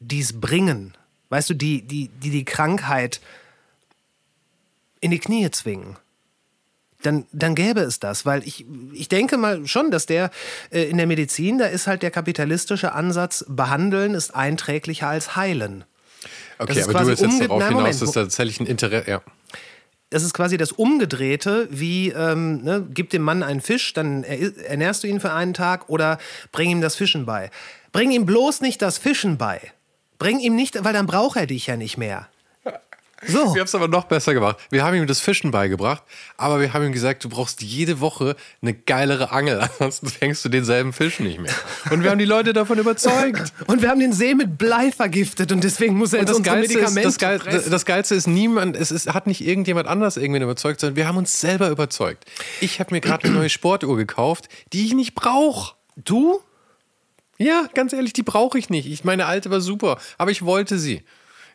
dies bringen, weißt du, die die, die, die Krankheit in die Knie zwingen dann, dann gäbe es das. Weil ich, ich denke mal schon, dass der äh, in der Medizin, da ist halt der kapitalistische Ansatz, behandeln ist einträglicher als heilen. Okay, aber du willst jetzt darauf hinaus, Moment, dass tatsächlich ein Interesse, ja. Das ist quasi das Umgedrehte, wie ähm, ne, gib dem Mann einen Fisch, dann ernährst du ihn für einen Tag oder bring ihm das Fischen bei. Bring ihm bloß nicht das Fischen bei. Bring ihm nicht, weil dann braucht er dich ja nicht mehr. So. Wir haben es aber noch besser gemacht. Wir haben ihm das Fischen beigebracht, aber wir haben ihm gesagt, du brauchst jede Woche eine geilere Angel, [laughs] ansonsten fängst du denselben Fisch nicht mehr. Und wir haben die Leute davon überzeugt. [laughs] Und wir haben den See mit Blei vergiftet und deswegen muss er jetzt unsere Medikamente ist, das, Geil, das Geilste ist, niemand, es ist, hat nicht irgendjemand anders irgendwen überzeugt, sondern wir haben uns selber überzeugt. Ich habe mir gerade eine neue Sportuhr gekauft, die ich nicht brauche. Du? Ja, ganz ehrlich, die brauche ich nicht. Ich, meine alte war super, aber ich wollte sie.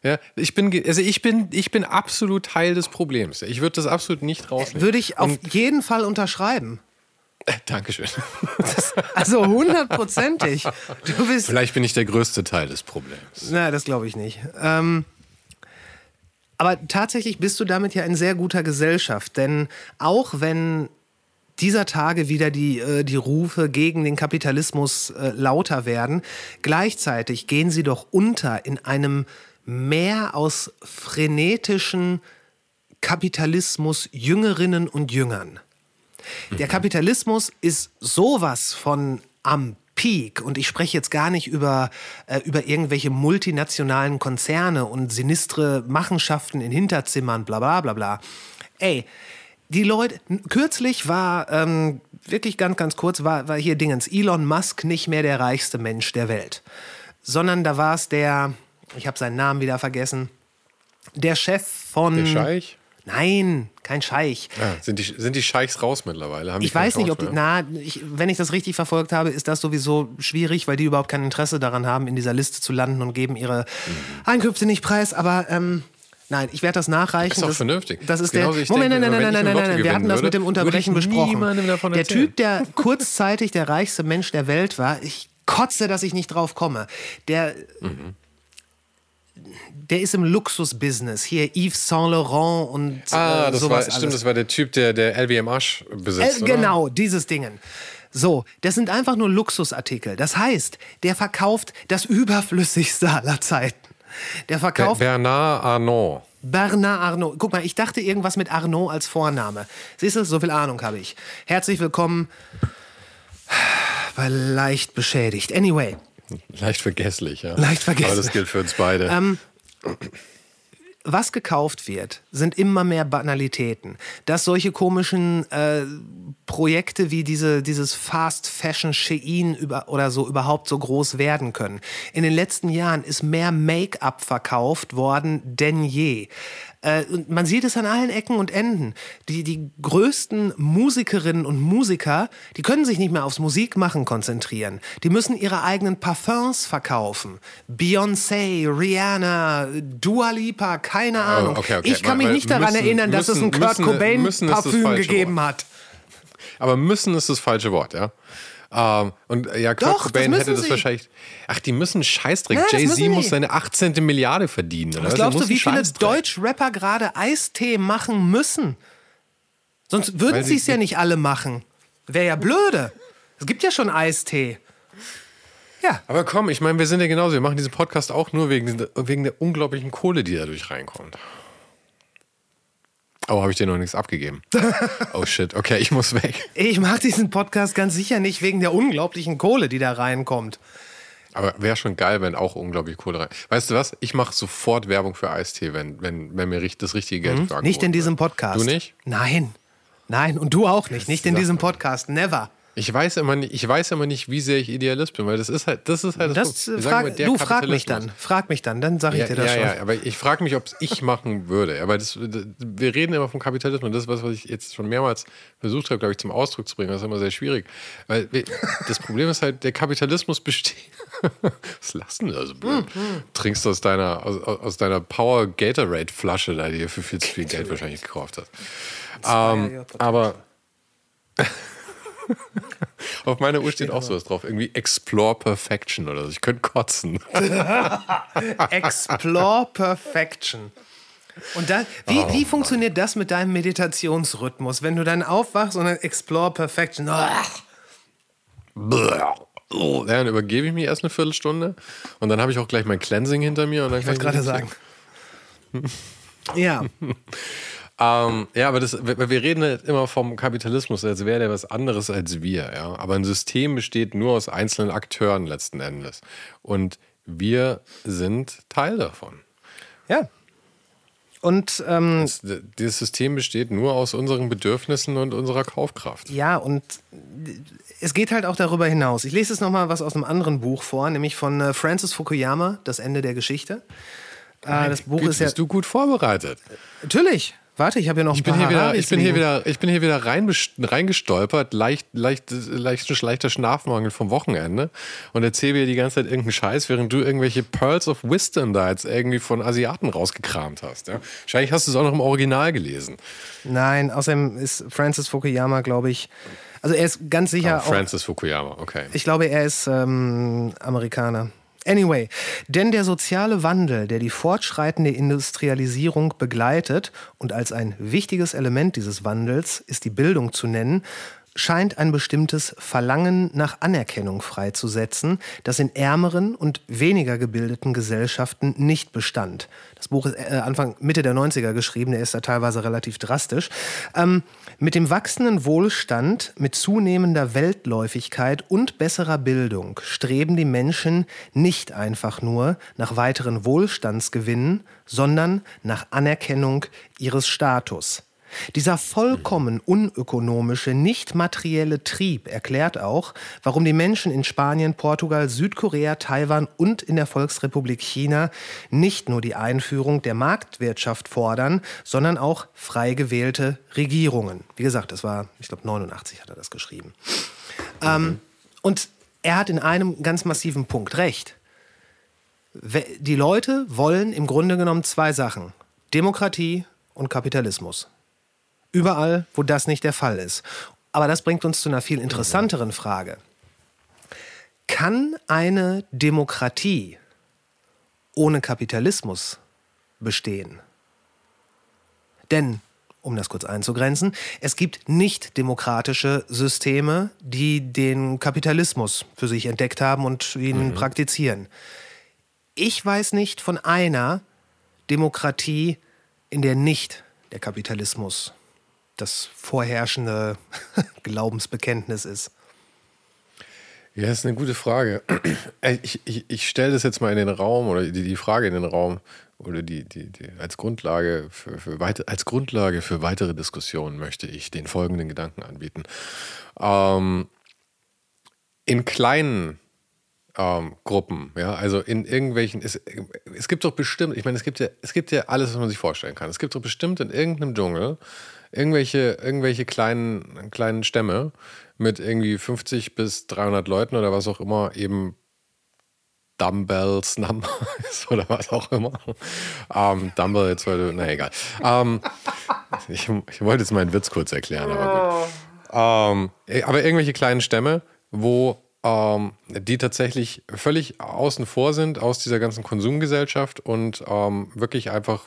Ja, ich bin, also ich bin, ich bin absolut Teil des Problems. Ich würde das absolut nicht rausnehmen. Würde ich auf Und jeden Fall unterschreiben. Dankeschön. Also hundertprozentig. Du bist. Vielleicht bin ich der größte Teil des Problems. Na, das glaube ich nicht. Ähm, aber tatsächlich bist du damit ja in sehr guter Gesellschaft, denn auch wenn dieser Tage wieder die, äh, die Rufe gegen den Kapitalismus äh, lauter werden, gleichzeitig gehen sie doch unter in einem Meer aus frenetischen Kapitalismus Jüngerinnen und Jüngern. Der Kapitalismus ist sowas von am Peak und ich spreche jetzt gar nicht über, äh, über irgendwelche multinationalen Konzerne und sinistre Machenschaften in Hinterzimmern, bla bla bla bla. Ey, die Leute, kürzlich war, ähm, wirklich ganz, ganz kurz, war, war hier Dingens, Elon Musk nicht mehr der reichste Mensch der Welt, sondern da war es der, ich habe seinen Namen wieder vergessen, der Chef von... Der Scheich? Nein, kein Scheich. Ja, sind, die, sind die Scheichs raus die Ich weiß nicht, ob die, na, ich, wenn ich das richtig verfolgt habe, ist das sowieso schwierig, weil die überhaupt kein Interesse daran haben, in dieser Liste zu landen und geben ihre Mhm. Einkünfte nicht preis. Aber ähm, nein, ich werde das nachreichen. Ist doch das, vernünftig. Das ist Genauso, der. Moment, denke, nein, nein, nein, nein, nein, Lotto nein. Wir hatten das mit dem würde, Unterbrechen würde besprochen. der erzählen. Typ, der [laughs] kurzzeitig der reichste Mensch der Welt war, ich kotze, dass ich nicht drauf komme. Der. Der ist im Luxusbusiness. Hier Yves Saint Laurent und Ah, äh, das sowas war, alles. stimmt, das war der Typ, der, der LWM Asch besitzt, Äh, oder? genau, dieses Dingen. So, das sind einfach nur Luxusartikel. Das heißt, der verkauft das überflüssigste aller Zeiten. Der verkauft Bernard Arnault. Bernard Arnault. Guck mal, ich dachte irgendwas mit Arnault als Vorname. Siehst du, so viel Ahnung habe ich. Herzlich willkommen bei Leicht beschädigt. Anyway, Leicht vergesslich, ja. Leicht vergesslich. Aber das gilt für uns beide. Ähm, was gekauft wird, sind immer mehr Banalitäten. Dass solche komischen äh, Projekte wie diese, dieses Fast Fashion Shein über, oder so überhaupt so groß werden können. In den letzten Jahren ist mehr Make-up verkauft worden denn je. Äh, und man sieht es an allen Ecken und Enden. Die, die größten Musikerinnen und Musiker, die können sich nicht mehr aufs Musikmachen konzentrieren. Die müssen ihre eigenen Parfums verkaufen. Beyoncé, Rihanna, Dua Lipa, keine Ahnung. Oh, okay, okay. Ich kann mich nicht daran müssen- erinnern, dass es ein müssen- Kurt müssen- Cobain müssen ist das Parfüm falsche gegeben Wort. hat. Aber müssen ist das falsche Wort, ja. Ähm, und äh, ja, Kurt Doch, das Cobain müssen hätte das sie. wahrscheinlich. Ach, die müssen Scheißdreck. Ja, das Jay-Z muss seine 18. Milliarde verdienen. Oder? Was glaubst du, wie viele. Deutsch-Rapper gerade Eistee machen müssen? Sonst würden sie- es ja nicht alle machen. Wäre ja blöde. Es gibt ja schon Eistee. Ja, Aber komm, ich meine, wir sind ja genauso. Wir machen diesen Podcast auch nur wegen, wegen der unglaublichen Kohle, die dadurch reinkommt. Oh, habe ich dir noch nichts abgegeben? [laughs] Oh shit, okay, ich muss weg. ich mache diesen Podcast ganz sicher nicht wegen der unglaublichen Kohle, die da reinkommt. Aber wäre schon geil, wenn auch unglaublich Kohle rein. Weißt du was? Ich mache sofort Werbung für Eistee, wenn, wenn, wenn mir das richtige Geld für Mhm. Nicht in diesem. Podcast. Du nicht? Nein. Nein, und du auch nicht. Nicht in diesem Podcast. Never. Ich weiß immer nicht, ich weiß immer nicht, wie sehr ich Idealist bin, weil das ist halt, das ist halt Das, Wir äh, frag, der du frag mich dann. Frag mich dann, dann sag ich Ja, dir das ja, schon. ja, aber ich frage mich, ob es ich machen würde. Aber das, wir reden immer vom Kapitalismus und das ist was, was ich jetzt schon mehrmals versucht habe, glaube ich, zum Ausdruck zu bringen. Das ist immer sehr schwierig. Weil das Problem ist halt, der Kapitalismus besteht. [laughs] was lassen wir also blöd? Trinkst aus deiner, aus, aus deiner Power Gatorade Flasche, da die du für viel zu viel Geld wahrscheinlich gekauft hast. Ähm, aber auf meiner Uhr steht auch sowas drauf. Irgendwie Explore Perfection oder so. Ich könnte kotzen. [laughs] Explore Perfection. Und dann, wie, wie funktioniert das mit deinem Meditationsrhythmus, wenn du dann aufwachst und dann Explore Perfection? Ja, dann übergebe ich mich erst eine Viertelstunde und dann habe ich auch gleich mein Cleansing hinter mir. Und dann ich wollte gerade sagen. Ja, [laughs] Ähm, ja, aber das, wir wir reden halt immer vom Kapitalismus, als wäre der was anderes als wir. Ja? Aber ein System besteht nur aus einzelnen Akteuren letzten Endes. Und wir sind Teil davon. ja. Und ähm, Das, dieses System besteht nur aus unseren Bedürfnissen und unserer Kaufkraft. ja, und es geht halt auch darüber hinaus. Ich lese jetzt nochmal was aus einem anderen Buch vor, nämlich von äh, Francis Fukuyama, Das Ende der Geschichte. Äh, das Buch Gut, ist ja. bist du gut vorbereitet? Natürlich. Warte, ich habe ja noch ein Ich bin, paar hier wieder, ich bin hier wieder, ich bin hier wieder reinbest- reingestolpert, leicht, leicht, leicht, leichter Schlafmangel vom Wochenende und erzähle dir die ganze Zeit irgendeinen Scheiß, während du irgendwelche Pearls of Wisdom da jetzt irgendwie von Asiaten rausgekramt hast. Ja? Wahrscheinlich hast du es auch noch im Original gelesen. Nein, außerdem ist Francis Fukuyama, glaube ich. Also er ist ganz sicher oh, Francis Fukuyama, okay. Ich glaube, er ist ähm, Amerikaner. Anyway, denn der soziale Wandel, der die fortschreitende Industrialisierung begleitet und als ein wichtiges Element dieses Wandels ist die Bildung zu nennen, scheint ein bestimmtes Verlangen nach Anerkennung freizusetzen, das in ärmeren und weniger gebildeten Gesellschaften nicht bestand. Das Buch ist äh, Anfang, Mitte der 90er geschrieben, der ist da teilweise relativ drastisch. Ähm, mit dem wachsenden Wohlstand, mit zunehmender Weltläufigkeit und besserer Bildung streben die Menschen nicht einfach nur nach weiteren Wohlstandsgewinnen, sondern nach Anerkennung ihres Status. Dieser vollkommen unökonomische, nicht materielle Trieb erklärt auch, warum die Menschen in Spanien, Portugal, Südkorea, Taiwan und in der Volksrepublik China nicht nur die Einführung der Marktwirtschaft fordern, sondern auch frei gewählte Regierungen. Wie gesagt, das war, ich glaube, 89 hat er das geschrieben. Mhm. Ähm, und er hat in einem ganz massiven Punkt recht. Die Leute wollen im Grunde genommen zwei Sachen. Demokratie und Kapitalismus. Überall, wo das nicht der Fall ist. Aber das bringt uns zu einer viel interessanteren Frage. Kann eine Demokratie ohne Kapitalismus bestehen? Denn, um das kurz einzugrenzen, es gibt nicht demokratische Systeme, die den Kapitalismus für sich entdeckt haben und ihn mhm. praktizieren. Ich weiß nicht von einer Demokratie, in der nicht der Kapitalismus das vorherrschende [laughs] Glaubensbekenntnis ist? Ja, das ist eine gute Frage. Ich, ich, ich stelle das jetzt mal in den Raum oder die, die Frage in den Raum oder die, die, die als, Grundlage für, für weite, als Grundlage für weitere Diskussionen möchte ich den folgenden Gedanken anbieten. Ähm, in kleinen ähm, Gruppen, ja, also in irgendwelchen, es, es gibt doch bestimmt, ich meine, es gibt ja, es gibt ja alles, was man sich vorstellen kann. Es gibt doch bestimmt in irgendeinem Dschungel irgendwelche, irgendwelche kleinen, kleinen Stämme mit irgendwie 50 bis 300 Leuten oder was auch immer eben Dumbbells Numbers [laughs] oder was auch immer. Ähm, Dumbbell jetzt heute, na egal. Ähm, ich, ich, wollte jetzt meinen Witz kurz erklären, aber gut. Ähm, aber irgendwelche kleinen Stämme, wo ähm, die tatsächlich völlig außen vor sind aus dieser ganzen Konsumgesellschaft und ähm, wirklich einfach,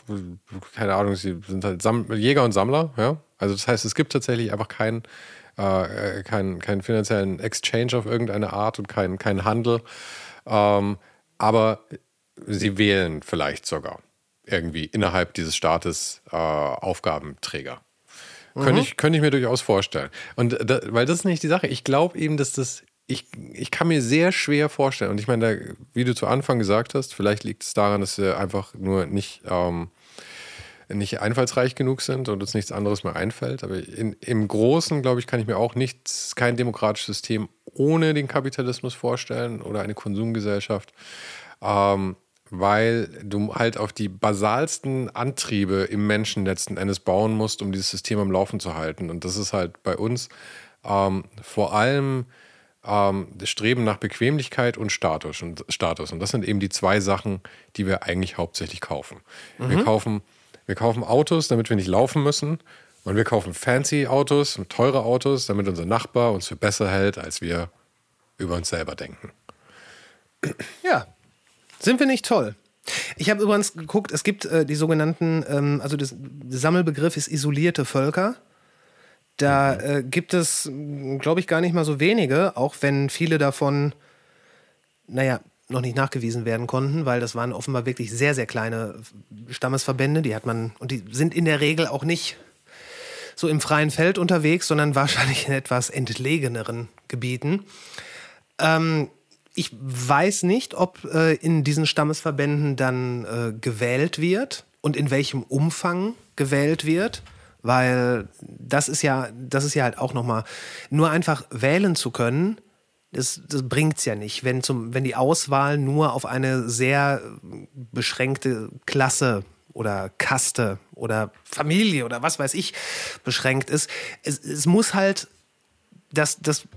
keine Ahnung, sie sind halt Sam Jäger und Sammler, ja. Also das heißt, es gibt tatsächlich einfach keinen äh, keinen, keinen finanziellen Exchange auf irgendeine Art und keinen kein Handel. Ähm, aber sie wählen vielleicht sogar irgendwie innerhalb dieses Staates äh, Aufgabenträger. Mhm. Könnte, ich, könnte ich mir durchaus vorstellen. Und da, weil das ist nicht die Sache. Ich glaube eben, dass das ich, ich kann mir sehr schwer vorstellen, und ich meine, da, wie du zu Anfang gesagt hast, vielleicht liegt es daran, dass wir einfach nur nicht, ähm, nicht einfallsreich genug sind und uns nichts anderes mehr einfällt. Aber in, im Großen, glaube ich, kann ich mir auch nichts, kein demokratisches System ohne den Kapitalismus vorstellen oder eine Konsumgesellschaft. Ähm, weil du halt auf die basalsten Antriebe im Menschen letzten Endes bauen musst, um dieses System am Laufen zu halten. Und das ist halt bei uns ähm, vor allem ähm, das Streben nach Bequemlichkeit und Status, und Status. Und das sind eben die zwei Sachen, die wir eigentlich hauptsächlich kaufen. Mhm. Wir, kaufen wir kaufen Autos, damit wir nicht laufen müssen. Und wir kaufen fancy Autos, teure Autos, damit unser Nachbar uns für besser hält, als wir über uns selber denken. Ja, sind wir nicht toll? Ich habe übrigens geguckt, es gibt äh, die sogenannten, ähm, also das, der Sammelbegriff ist isolierte Völker. Da äh, gibt es, glaube ich, gar nicht mal so wenige, auch wenn viele davon, naja, noch nicht nachgewiesen werden konnten, weil das waren offenbar wirklich sehr, sehr kleine Stammesverbände. Die hat man, und die sind in der Regel auch nicht so im freien Feld unterwegs, sondern [laughs] wahrscheinlich in etwas entlegeneren Gebieten. Ähm, ich weiß nicht, ob äh, in diesen Stammesverbänden dann äh, gewählt wird und in welchem Umfang gewählt wird weil das ist ja, das ist ja halt auch nochmal, nur einfach wählen zu können, das, das bringt es ja nicht, wenn, zum, wenn die Auswahl nur auf eine sehr beschränkte Klasse oder Kaste oder Familie oder was weiß ich beschränkt ist. Es, es muss halt das, das,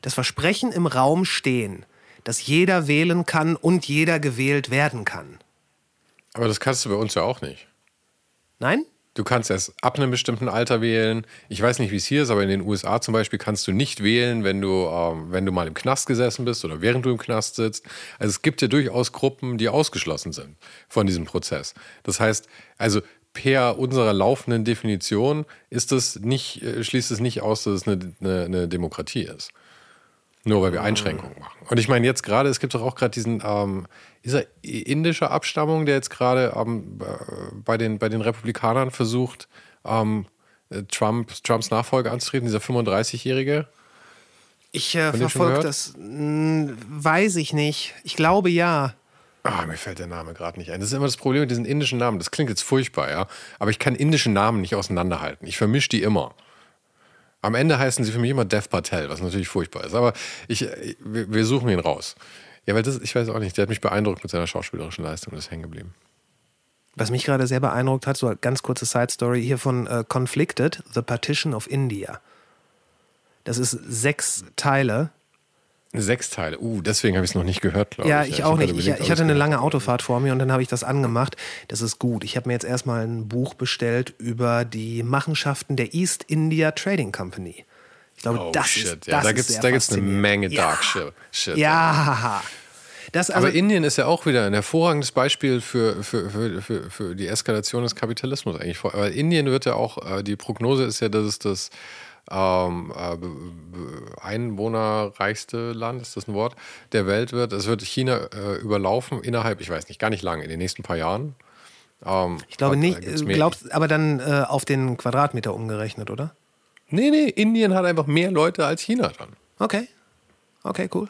das Versprechen im Raum stehen, dass jeder wählen kann und jeder gewählt werden kann. Aber das kannst du bei uns ja auch nicht. Nein? Du kannst erst ab einem bestimmten Alter wählen. Ich weiß nicht, wie es hier ist, aber in den USA zum Beispiel kannst du nicht wählen, wenn du, ähm, wenn du mal im Knast gesessen bist oder während du im Knast sitzt. Also es gibt ja durchaus Gruppen, die ausgeschlossen sind von diesem Prozess. Das heißt, also per unserer laufenden Definition ist es nicht, äh, schließt es nicht aus, dass es eine, eine, eine Demokratie ist. Nur weil wir Einschränkungen machen. Und ich meine, jetzt gerade, es gibt doch auch gerade diesen, ähm, ist er indischer Abstammung, der jetzt gerade ähm, bei, den, bei den Republikanern versucht, ähm, Trump, Trumps Nachfolge anzutreten, dieser 35-Jährige? Ich äh, verfolge das, mh, hm, weiß ich nicht. Ich glaube ja. Ah, mir fällt der Name gerade nicht ein. Das ist immer das Problem mit diesen indischen Namen. Das klingt jetzt furchtbar, ja. Aber ich kann indische Namen nicht auseinanderhalten. Ich vermische die immer. Am Ende heißen sie für mich immer Dev Patel, was natürlich furchtbar ist. Aber ich, wir suchen ihn raus. Ja, weil das, ich weiß auch nicht, der hat mich beeindruckt mit seiner schauspielerischen Leistung, das ist hängen geblieben. Was mich gerade sehr beeindruckt hat, so eine ganz kurze Side Story hier von uh, Conflicted, The Partition of India. Das ist sechs Teile Sechs Teile. Uh, deswegen habe ich es noch nicht gehört, glaube ja, ich. Ja, ich auch nicht. Ich, ich hatte eine lange Autofahrt vor mir und dann habe ich das angemacht. Das ist gut. Ich habe mir jetzt erstmal ein Buch bestellt über die Machenschaften der East India Trading Company. Ich glaube, oh, das shit. ist ja, das Da gibt es eine Menge Dark ja. Shit. Ja. Das also Aber Indien ist ja auch wieder ein hervorragendes Beispiel für, für, für, für, für die Eskalation des Kapitalismus eigentlich. Weil Indien wird ja auch, äh, die Prognose ist ja, dass es das ähm, äh, einwohnerreichste Land, ist das ein Wort, der Welt wird. Es wird China äh, überlaufen innerhalb, ich weiß nicht, gar nicht lange, in den nächsten paar Jahren. Ähm, ich glaube nicht, glaubst, aber dann äh, auf den Quadratmeter umgerechnet, oder? Nee, nee, Indien hat einfach mehr Leute als China dann. Okay. Okay, cool.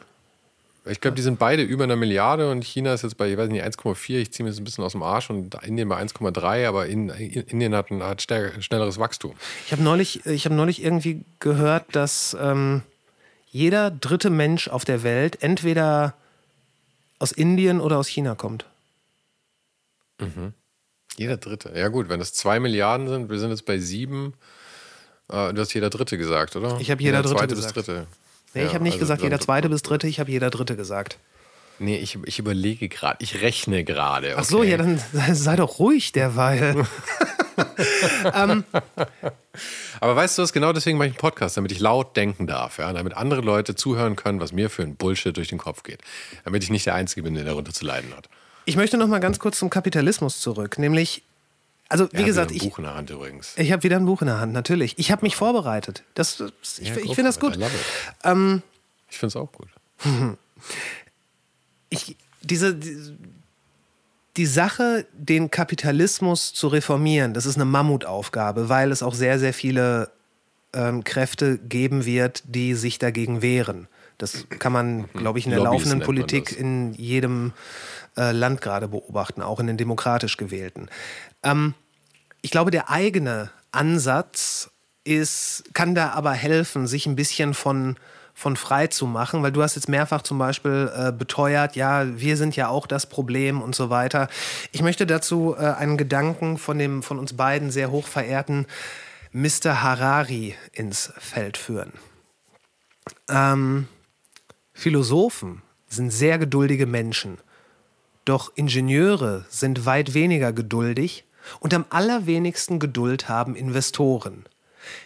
Ich glaube, die sind beide über einer Milliarde und China ist jetzt bei, ich weiß nicht, 1,4. Ich ziehe mir das ein bisschen aus dem Arsch und Indien bei 1,3, aber in, Indien hat ein hat schnelleres Wachstum. Ich habe neulich, hab neulich irgendwie gehört, dass ähm, jeder dritte Mensch auf der Welt entweder aus Indien oder aus China kommt. Mhm. Jeder dritte. Ja, gut, wenn es zwei Milliarden sind, wir sind jetzt bei sieben. Äh, du hast jeder dritte gesagt, oder? Ich habe jeder, jeder dritte zweite gesagt. bis dritte. Nee, ja, ich habe nicht also gesagt jeder zweite bis dritte, ich habe jeder dritte gesagt. Nee, ich, ich überlege gerade, ich rechne gerade. Okay. Ach so, ja, dann sei doch ruhig derweil. [laughs] ähm. Aber weißt du was, genau deswegen mache ich einen Podcast, damit ich laut denken darf, ja? damit andere Leute zuhören können, was mir für ein Bullshit durch den Kopf geht. Damit ich nicht der Einzige bin, der darunter zu leiden hat. Ich möchte noch mal ganz kurz zum Kapitalismus zurück, nämlich also wie gesagt, ich, ein Buch in der Hand übrigens. Ich habe wieder ein Buch in der Hand, natürlich. Ich habe mich vorbereitet. Das, ich, ja, ich finde das gut. Ähm, ich finde es auch gut. [laughs] Ich, diese, die, die Sache, den Kapitalismus zu reformieren, das ist eine Mammutaufgabe, weil es auch sehr, sehr viele ähm, Kräfte geben wird, die sich dagegen wehren. Das kann man, mhm. glaube ich, in der Lobbys laufenden Politik in jedem äh, Land gerade beobachten, auch in den demokratisch gewählten. Ähm, ich glaube, der eigene Ansatz ist, kann da aber helfen, sich ein bisschen von, von frei zu machen, weil du hast jetzt mehrfach zum Beispiel äh, beteuert, ja, wir sind ja auch das Problem und so weiter. Ich möchte dazu äh, einen Gedanken von dem von uns beiden sehr hoch verehrten Mr. Harari ins Feld führen. Ähm, Philosophen sind sehr geduldige Menschen, doch Ingenieure sind weit weniger geduldig und am allerwenigsten Geduld haben Investoren.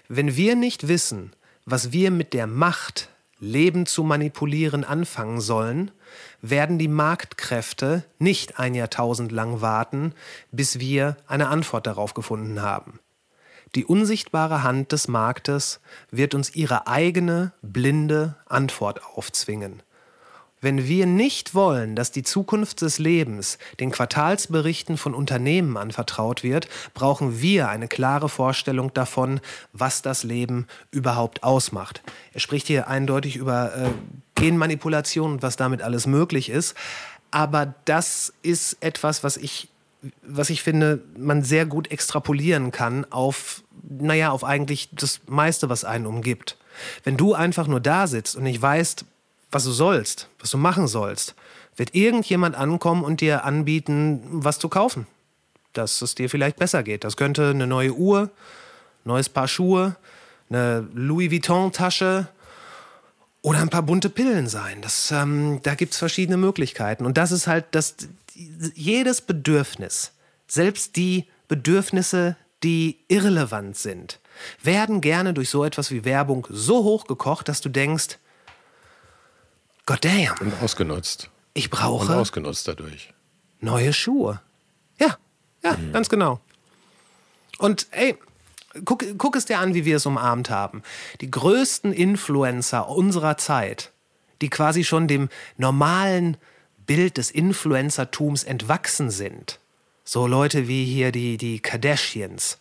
Wenn wir nicht wissen, was wir mit der Macht, Leben zu manipulieren, anfangen sollen, werden die Marktkräfte nicht ein Jahrtausend lang warten, bis wir eine Antwort darauf gefunden haben. Die unsichtbare Hand des Marktes wird uns ihre eigene, blinde Antwort aufzwingen. Wenn wir nicht wollen, dass die Zukunft des Lebens den Quartalsberichten von Unternehmen anvertraut wird, brauchen wir eine klare Vorstellung davon, was das Leben überhaupt ausmacht. Er spricht hier eindeutig über äh, Genmanipulation und was damit alles möglich ist. Aber das ist etwas, was ich, was ich finde, man sehr gut extrapolieren kann auf, naja, auf eigentlich das meiste, was einen umgibt. Wenn du einfach nur da sitzt und nicht weißt, was du sollst, was du machen sollst, wird irgendjemand ankommen und dir anbieten, was zu kaufen. Dass es dir vielleicht besser geht. Das könnte eine neue Uhr, neues Paar Schuhe, eine Louis Vuitton-Tasche oder ein paar bunte Pillen sein. Das, ähm, da gibt es verschiedene Möglichkeiten. Und das ist halt das, jedes Bedürfnis, selbst die Bedürfnisse, die irrelevant sind, werden gerne durch so etwas wie Werbung so hochgekocht, dass du denkst, God damn. Und ausgenutzt. Ich brauche. Und ausgenutzt dadurch. Neue Schuhe. Ja, ja, mhm. ganz genau. Und ey, guck, guck es dir an, wie wir es umarmt haben. Die größten Influencer unserer Zeit, die quasi schon dem normalen Bild des Influencertums entwachsen sind. So Leute wie hier die, die Kardashians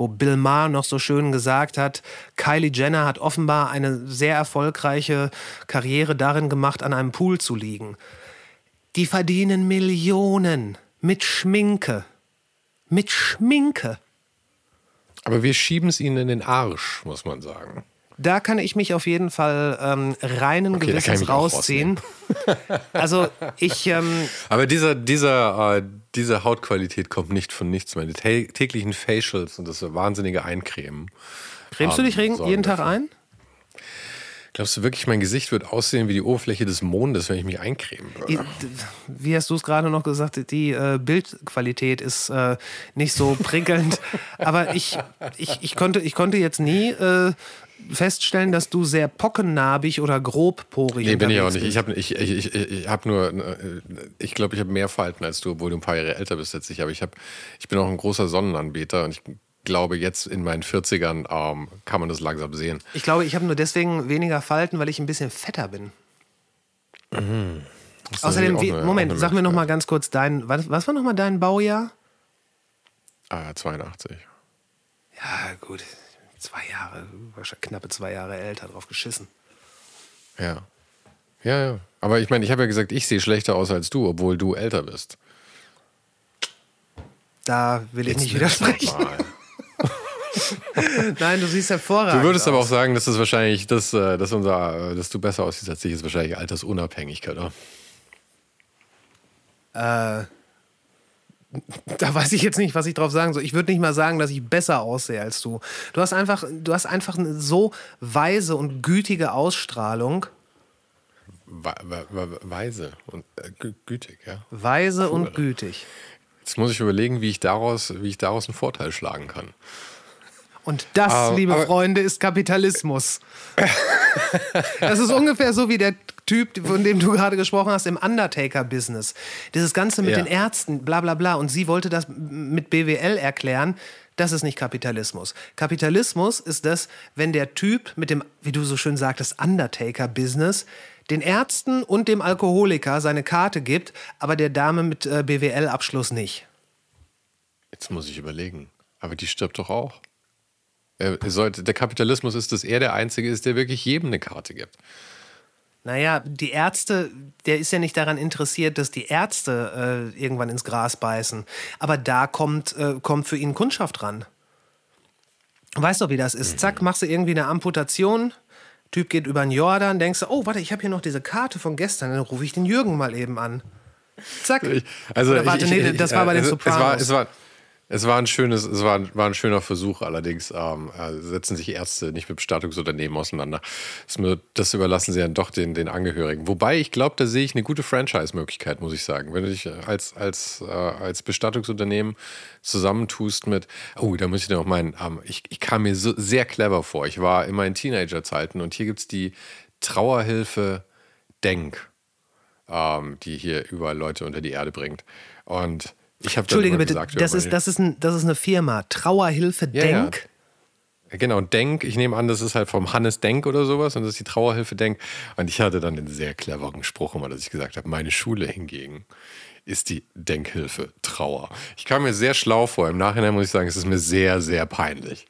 wo Bill Maher noch so schön gesagt hat, Kylie Jenner hat offenbar eine sehr erfolgreiche Karriere darin gemacht, an einem Pool zu liegen. Die verdienen Millionen mit Schminke. Mit Schminke. Aber wir schieben es ihnen in den Arsch, muss man sagen. Da kann ich mich auf jeden Fall ähm, reinen okay, Gewissens rausziehen. also ich. Ähm, Aber dieser, dieser, äh, diese Hautqualität kommt nicht von nichts. Meine täglichen Facials und das wahnsinnige Eincremen. Cremst du dich jeden Tag ein? Glaubst du wirklich, mein Gesicht wird aussehen wie die Oberfläche des Mondes, wenn ich mich eincremen würde? Wie hast du es gerade noch gesagt? Die äh, Bildqualität ist äh, nicht so prickelnd. [laughs] Aber ich, ich, ich, konnte, ich konnte jetzt nie äh, feststellen, dass du sehr pockennarbig oder grobporig Nee, bin ich auch nicht. Ich habe ich, ich, ich, hab nur, äh, ich glaube, ich habe mehr Falten als du, obwohl du ein paar Jahre älter bist als ich. Aber ich, hab, ich bin auch ein großer Sonnenanbeter und ich glaube, jetzt in meinen 40ern ähm, kann man das langsam sehen. Ich glaube, ich habe nur deswegen weniger Falten, weil ich ein bisschen fetter bin. Mhm. Außerdem, eine, Moment, sag mir noch mal ganz kurz dein, was, was war noch mal dein Baujahr? Ah, 82. Ja, gut zwei Jahre, wahrscheinlich knappe zwei Jahre älter, drauf geschissen. Ja. Ja, ja. Aber ich meine, ich habe ja gesagt, ich sehe schlechter aus als du, obwohl du älter bist. Da will ich Jetzt nicht widersprechen. [laughs] Nein, du siehst hervorragend. Du würdest aus. aber auch sagen, dass das wahrscheinlich, dass, äh, dass, unser, dass du besser aussiehst als ich, ist wahrscheinlich Altersunabhängigkeit, oder? Äh, da weiß ich jetzt nicht, was ich drauf sagen soll. Ich würde nicht mal sagen, dass ich besser aussehe als du. Du hast einfach, du hast einfach eine so weise und gütige Ausstrahlung. Weise und äh, gütig, ja. Weise cool. und gütig. Jetzt muss ich überlegen, wie ich daraus, wie ich daraus einen Vorteil schlagen kann. Und das, aber, liebe aber, Freunde, ist Kapitalismus. [laughs] das ist ungefähr so wie der Typ, von dem du gerade gesprochen hast, im Undertaker-Business. Dieses Ganze mit ja. den Ärzten, bla bla bla. Und sie wollte das mit BWL erklären. Das ist nicht Kapitalismus. Kapitalismus ist das, wenn der Typ mit dem, wie du so schön sagtest, Undertaker-Business den Ärzten und dem Alkoholiker seine Karte gibt, aber der Dame mit äh, BWL-Abschluss nicht. Jetzt muss ich überlegen. Aber die stirbt doch auch. Sollte, der Kapitalismus ist, dass er der Einzige ist, der wirklich jedem eine Karte gibt. Naja, die Ärzte, der ist ja nicht daran interessiert, dass die Ärzte äh, irgendwann ins Gras beißen. Aber da kommt, äh, kommt für ihn Kundschaft ran. Weißt du, wie das ist? Zack, machst du irgendwie eine Amputation. Typ geht über den Jordan, denkst du, oh, warte, ich habe hier noch diese Karte von gestern, dann rufe ich den Jürgen mal eben an. Zack. also, Oder warte, ich, ich, nee, das war bei den Sopranos. Es war, es war, es war ein schönes, es war, war ein schöner Versuch, allerdings ähm, äh, setzen sich Ärzte nicht mit Bestattungsunternehmen auseinander. Das, überlassen sie dann doch den, den Angehörigen. Wobei ich glaube, da sehe ich eine gute Franchise-Möglichkeit, muss ich sagen. Wenn du dich als, als, äh, als Bestattungsunternehmen zusammentust mit, oh, da muss ich noch meinen, ähm, ich, ich kam mir so sehr clever vor. Ich war in meinen Teenager-Zeiten und hier gibt es die Trauerhilfe Denk, ähm, die hier überall Leute unter die Erde bringt. Und ich Entschuldige bitte, gesagt, das, ist, das, ist ein, das ist eine Firma. Trauerhilfe Denk. Ja. Genau, Denk, ich nehme an, das ist halt vom Hannes Denk oder sowas und das ist die Trauerhilfe Denk. Und ich hatte dann den sehr cleveren Spruch immer, dass ich gesagt habe, meine Schule hingegen ist die Denkhilfe Trauer. Ich kam mir sehr schlau vor. Im Nachhinein muss ich sagen, es ist mir sehr, sehr peinlich.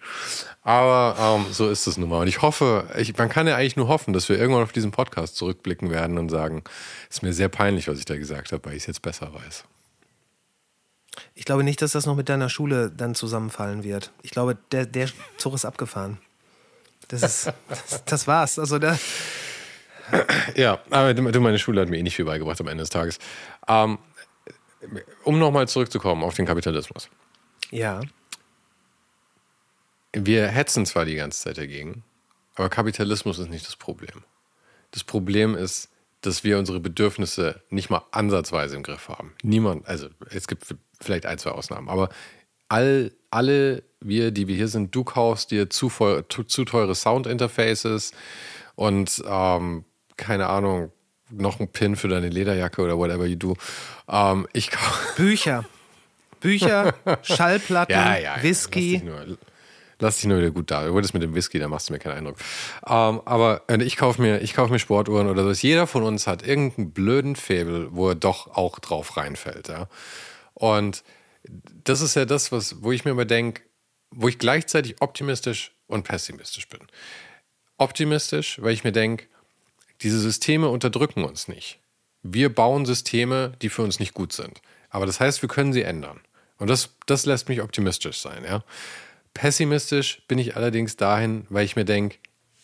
Aber ähm, so ist es nun mal. Und ich hoffe, ich, man kann ja eigentlich nur hoffen, dass wir irgendwann auf diesen Podcast zurückblicken werden und sagen, es ist mir sehr peinlich, was ich da gesagt habe, weil ich es jetzt besser weiß. Ich glaube nicht, dass das noch mit deiner Schule dann zusammenfallen wird. Ich glaube, der, der Zug ist abgefahren. Das, ist, das, das war's. Also da. Ja, aber du, meine Schule hat mir eh nicht viel beigebracht am Ende des Tages. Ähm, um nochmal zurückzukommen auf den Kapitalismus. Ja. Wir hetzen zwar die ganze Zeit dagegen, aber Kapitalismus ist nicht das Problem. Das Problem ist, dass wir unsere Bedürfnisse nicht mal ansatzweise im Griff haben. Niemand, also es gibt vielleicht ein, zwei Ausnahmen, aber all, alle wir, die wir hier sind, du kaufst dir zu, voll, zu, zu teure Sound-Interfaces und ähm, keine Ahnung, noch ein Pin für deine Lederjacke oder whatever you do. Ähm, ich kaufe Bücher. Bücher, [laughs] Schallplatten, ja, ja, ja. Whisky. Lass dich, nur, wieder gut da. Du wurdest mit dem Whisky, da machst du mir keinen Eindruck. Ähm, aber äh, ich kaufe mir, kauf mir Sportuhren oder so. Jeder von uns hat irgendeinen blöden Faible, wo er doch auch drauf reinfällt. Ja? Und das ist ja das, was, wo ich mir immer denke, wo ich gleichzeitig optimistisch und pessimistisch bin. Optimistisch, weil ich mir denke, diese Systeme unterdrücken uns nicht. Wir bauen Systeme, die für uns nicht gut sind. Aber das heißt, wir können sie ändern. Und das, das lässt mich optimistisch sein. Ja? Pessimistisch bin ich allerdings dahin, weil ich mir denke,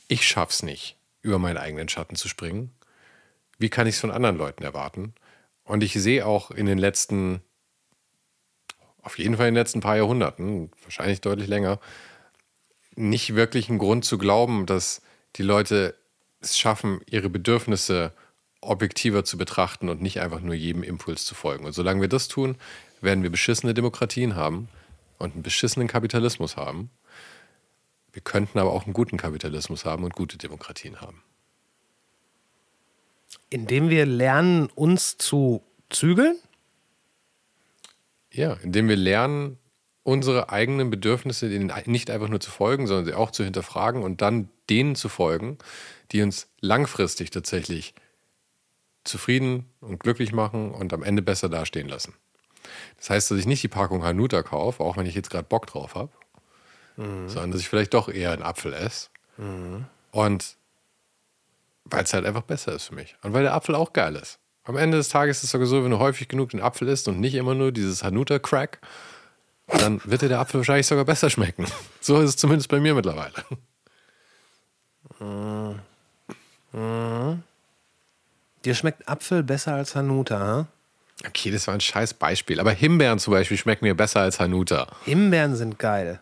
ich schaff's nicht, über meinen eigenen Schatten zu springen. Wie kann ich es von anderen Leuten erwarten? Und ich sehe auch in den letzten, auf jeden Fall in den letzten paar Jahrhunderten, wahrscheinlich deutlich länger, nicht wirklich einen Grund zu glauben, dass die Leute es schaffen, ihre Bedürfnisse objektiver zu betrachten und nicht einfach nur jedem Impuls zu folgen. Und solange wir das tun, werden wir beschissene Demokratien haben und einen beschissenen Kapitalismus haben. Wir könnten aber auch einen guten Kapitalismus haben und gute Demokratien haben. Indem wir lernen, uns zu zügeln? Ja, indem wir lernen, unsere eigenen Bedürfnisse nicht einfach nur zu folgen, sondern sie auch zu hinterfragen und dann denen zu folgen, die uns langfristig tatsächlich zufrieden und glücklich machen und am Ende besser dastehen lassen. Das heißt, dass ich nicht die Packung Hanuta kaufe, auch wenn ich jetzt gerade Bock drauf habe, mhm. sondern dass ich vielleicht doch eher einen Apfel esse. Mhm. Und weil es halt einfach besser ist für mich. Und weil der Apfel auch geil ist. Am Ende des Tages ist es sogar so, wenn du häufig genug den Apfel isst und nicht immer nur dieses Hanuta-Crack, dann wird dir der Apfel wahrscheinlich sogar besser schmecken. [laughs] So ist es zumindest bei mir mittlerweile. Mhm. Mhm. Dir schmeckt Apfel besser als Hanuta, hm? Okay, das war ein scheiß Beispiel. Aber Himbeeren zum Beispiel schmecken mir besser als Hanuta. Himbeeren sind geil.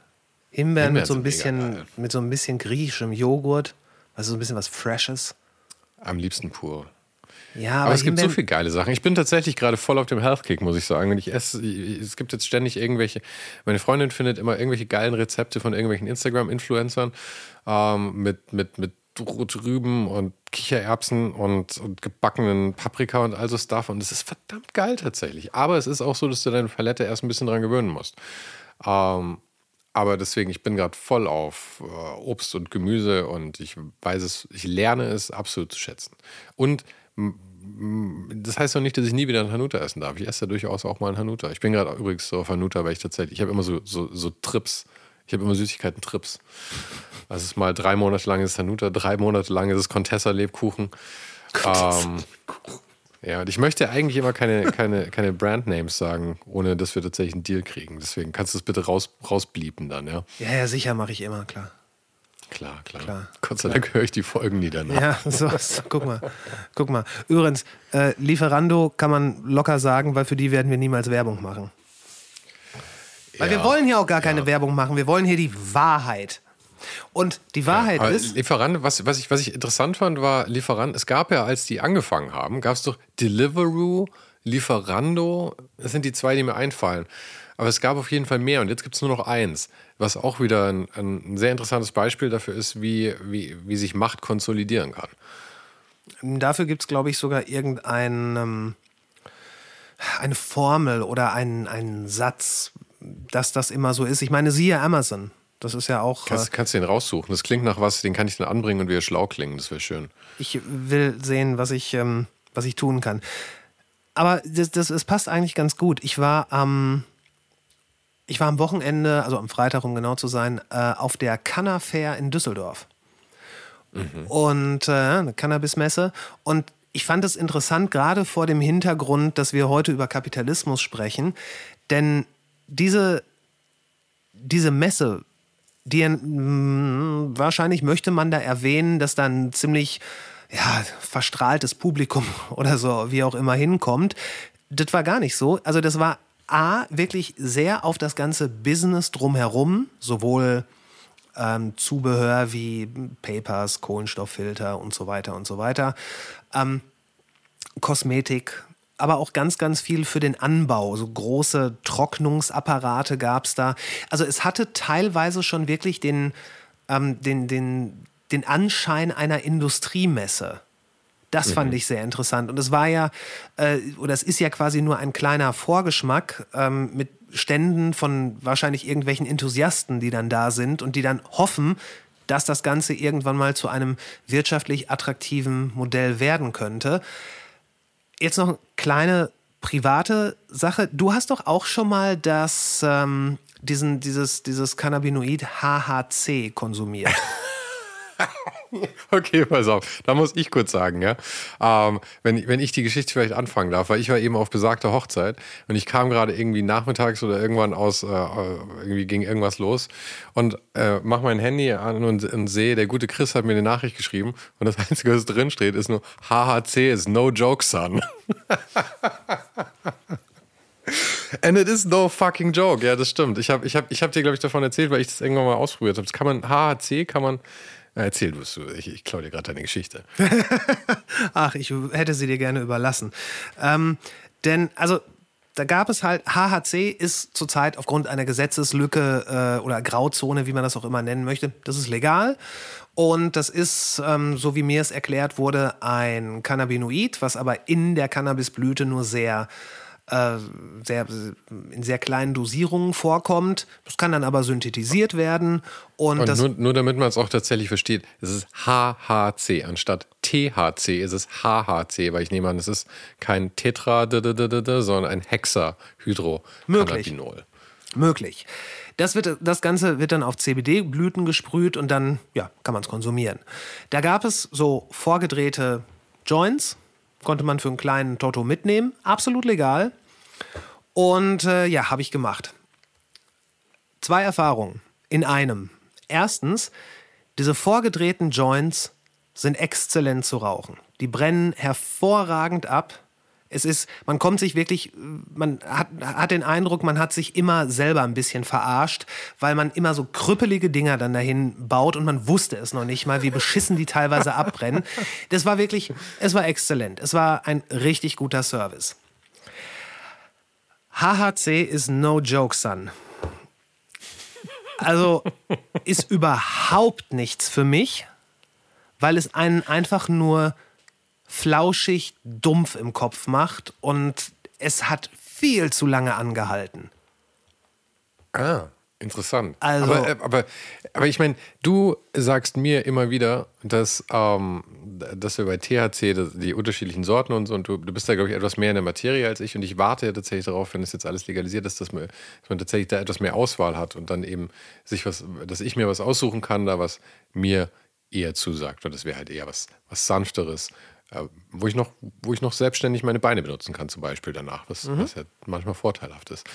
Himbeeren, Himbeeren mit, so ein bisschen, mit so ein bisschen griechischem Joghurt. Also so ein bisschen was Freshes. Am liebsten pur. Ja, aber, aber es gibt so viele geile Sachen. Ich bin tatsächlich gerade voll auf dem Health-Kick, muss ich sagen. Und ich esse, es gibt jetzt ständig irgendwelche, meine Freundin findet immer irgendwelche geilen Rezepte von irgendwelchen Instagram-Influencern ähm, mit, mit, mit Rüben und Kichererbsen und, und, gebackenen Paprika und all so Stuff. Und es ist verdammt geil tatsächlich. Aber es ist auch so, dass du deine Palette erst ein bisschen dran gewöhnen musst. Ähm, aber deswegen, ich bin gerade voll auf äh, Obst und Gemüse und ich weiß es, ich lerne es absolut zu schätzen. Und das heißt doch nicht, dass ich nie wieder einen Hanuta essen darf. Ich esse ja durchaus auch mal einen Hanuta. Ich bin gerade übrigens so auf Hanuta, weil ich tatsächlich, ich habe immer so, so, so Trips. Ich habe immer Süßigkeiten-Trips. Also es ist mal drei Monate lang ist Hanuta, drei Monate lang ist es Contessa-Lebkuchen. Ähm, ja, und ich möchte eigentlich immer keine, keine, keine Brandnames sagen, ohne dass wir tatsächlich einen Deal kriegen. Deswegen kannst du es bitte raus, rausbliepen dann, ja? Ja, ja, sicher mache ich immer, klar. Klar, klar. klar Gott sei Dank höre ich die Folgen nie danach. Ja, so, so, guck mal. Guck mal. Übrigens, äh, Lieferando kann man locker sagen, weil für die werden wir niemals Werbung machen. Weil ja, wir wollen hier auch gar keine ja. Werbung machen. Wir wollen hier die Wahrheit. Und die Wahrheit ja, ist. Lieferant, was, was, ich, was ich interessant fand, war Lieferant. Es gab ja, als die angefangen haben, gab es doch Deliveroo, Lieferando. Das sind die zwei, die mir einfallen. Aber es gab auf jeden Fall mehr und jetzt gibt es nur noch eins, was auch wieder ein, ein, sehr interessantes Beispiel dafür ist, wie, wie, wie sich Macht konsolidieren kann. Dafür gibt es, glaube ich, sogar irgendein. Ähm eine Formel oder einen, einen Satz, dass das immer so ist. Ich meine, siehe Amazon. Das ist ja auch. Kannst, äh, kannst du den raussuchen? Das klingt nach was, den kann ich dann anbringen und wir schlau klingen. Das wäre schön. Ich will sehen, was ich, ähm, was ich tun kann. Aber das, das, das passt eigentlich ganz gut. Ich war am. Ich war am Wochenende, also am Freitag, um genau zu sein, äh, auf der Canna Fair in Düsseldorf. Mhm. Und äh, eine Cannabismesse. Und ich fand es interessant, gerade vor dem Hintergrund, dass wir heute über Kapitalismus sprechen. Denn diese, diese Messe, die, mh, mm, wahrscheinlich möchte man da erwähnen, dass dann ziemlich ja, verstrahltes Publikum [laughs] oder so, wie auch immer hinkommt. Das war gar nicht so. Also das war A, wirklich sehr auf das ganze Business drumherum, sowohl ähm, Zubehör wie Papers, Kohlenstofffilter und so weiter und so weiter, ähm, Kosmetik aber auch ganz, ganz viel für den Anbau. So große Trocknungsapparate gab es da. Also es hatte teilweise schon wirklich den, ähm, den, den, den Anschein einer Industriemesse. Das fand mhm. ich sehr interessant. Und es war ja, äh, oder es ist ja quasi nur ein kleiner Vorgeschmack ähm, mit Ständen von wahrscheinlich irgendwelchen Enthusiasten, die dann da sind und die dann hoffen, dass das Ganze irgendwann mal zu einem wirtschaftlich attraktiven Modell werden könnte. Jetzt noch eine kleine private Sache. Du hast doch auch schon mal das, ähm, diesen, dieses, dieses Cannabinoid HHC konsumiert. [laughs] [laughs] Okay, pass auf. Da muss ich kurz sagen, ja. Ähm, wenn, wenn ich die Geschichte vielleicht anfangen darf, weil ich war eben auf besagter Hochzeit und ich kam gerade irgendwie nachmittags oder irgendwann aus, äh, irgendwie ging irgendwas los und äh, mach mein Handy an und, und sehe, der gute Chris hat mir eine Nachricht geschrieben und das [laughs] Einzige, was drin steht, ist nur HHC ist no joke, son. [laughs] And it is no fucking joke. Ja, das stimmt. Ich habe ich hab, ich hab dir, glaube ich, davon erzählt, weil ich das irgendwann mal ausprobiert habe. Kann man, HHC kann man Erzähl du es, ich, ich klaue dir gerade deine Geschichte. [laughs] Ach, ich hätte sie dir gerne überlassen. Ähm, denn, also, da gab es halt, HHC ist zurzeit aufgrund einer Gesetzeslücke äh, oder Grauzone, wie man das auch immer nennen möchte, das ist legal. Und das ist, ähm, so wie mir es erklärt wurde, ein Cannabinoid, was aber in der Cannabisblüte nur sehr äh, sehr, in sehr kleinen Dosierungen vorkommt. Das kann dann aber synthetisiert werden. Und, und nur, nur, damit man es auch tatsächlich versteht, es ist HHC anstatt THC ist es HHC, weil ich nehme an, es ist kein Tetra, sondern ein Hexahydrocannabinol. Möglich. Möglich. Das, wird, das Ganze wird dann auf CBD-Blüten gesprüht und dann ja, kann man es konsumieren. Da gab es so vorgedrehte Joints, Konnte man für einen kleinen Toto mitnehmen. Absolut legal. Und äh, ja, habe ich gemacht. Zwei Erfahrungen in einem. Erstens, diese vorgedrehten Joints sind exzellent zu rauchen. Die brennen hervorragend ab. Es ist, man kommt sich wirklich, man hat, hat den Eindruck, man hat sich immer selber ein bisschen verarscht, weil man immer so krüppelige Dinger dann dahin baut und man wusste es noch nicht mal, wie beschissen die teilweise [laughs] abbrennen. Das war wirklich, es war exzellent. Es war ein richtig guter Service. HHC ist no joke, son. Also ist überhaupt nichts für mich, weil es einen einfach nur flauschig, dumpf im Kopf macht und es hat viel zu lange angehalten. Ah, interessant. Also, aber, äh, aber, aber ich meine, du sagst mir immer wieder, dass, ähm, dass wir bei THC die unterschiedlichen Sorten und so, und du, du bist da, glaube ich, etwas mehr in der Materie als ich und ich warte ja tatsächlich darauf, wenn es jetzt alles legalisiert ist, dass man, dass man tatsächlich da etwas mehr Auswahl hat und dann eben sich was, dass ich mir was aussuchen kann, da was mir eher zusagt. Und das wäre halt eher was, was Sanfteres, wo, ich noch, wo ich noch selbstständig meine Beine benutzen kann, zum Beispiel danach, was, mhm. was ja manchmal vorteilhaft ist.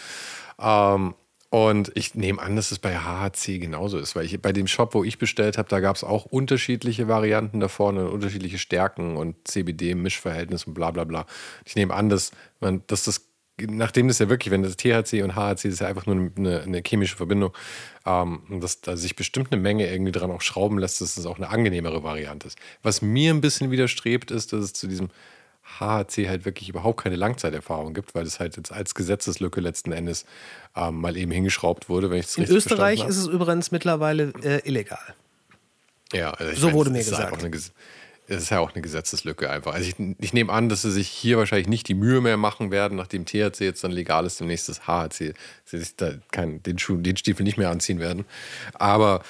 Ähm, und ich nehme an, dass es bei HHC genauso ist, weil ich bei dem Shop, wo ich bestellt habe, da gab es auch unterschiedliche Varianten da vorne, unterschiedliche Stärken und CBD-Mischverhältnis und bla bla bla. Ich nehme an, dass man, dass das nachdem das ja wirklich, wenn das THC und HHC ist ja einfach nur eine, eine chemische Verbindung, ähm, dass da sich bestimmt eine Menge irgendwie dran auch schrauben lässt, dass es das auch eine angenehmere Variante ist. Was mir ein bisschen widerstrebt, ist, dass es zu diesem HHC halt wirklich überhaupt keine Langzeiterfahrung gibt, weil es halt jetzt als Gesetzeslücke letzten Endes ähm, mal eben hingeschraubt wurde, wenn ich es richtig In Österreich ist es übrigens mittlerweile äh, illegal. Ja, also so meine, wurde mir gesagt. Es ist ja auch eine Gesetzeslücke einfach. Also ich, ich, nehme an, dass sie sich hier wahrscheinlich nicht die Mühe mehr machen werden, nachdem THC jetzt dann legal ist, demnächst das HHC, sie sich da kein, den, Schuh, den Stiefel nicht mehr anziehen werden. Aber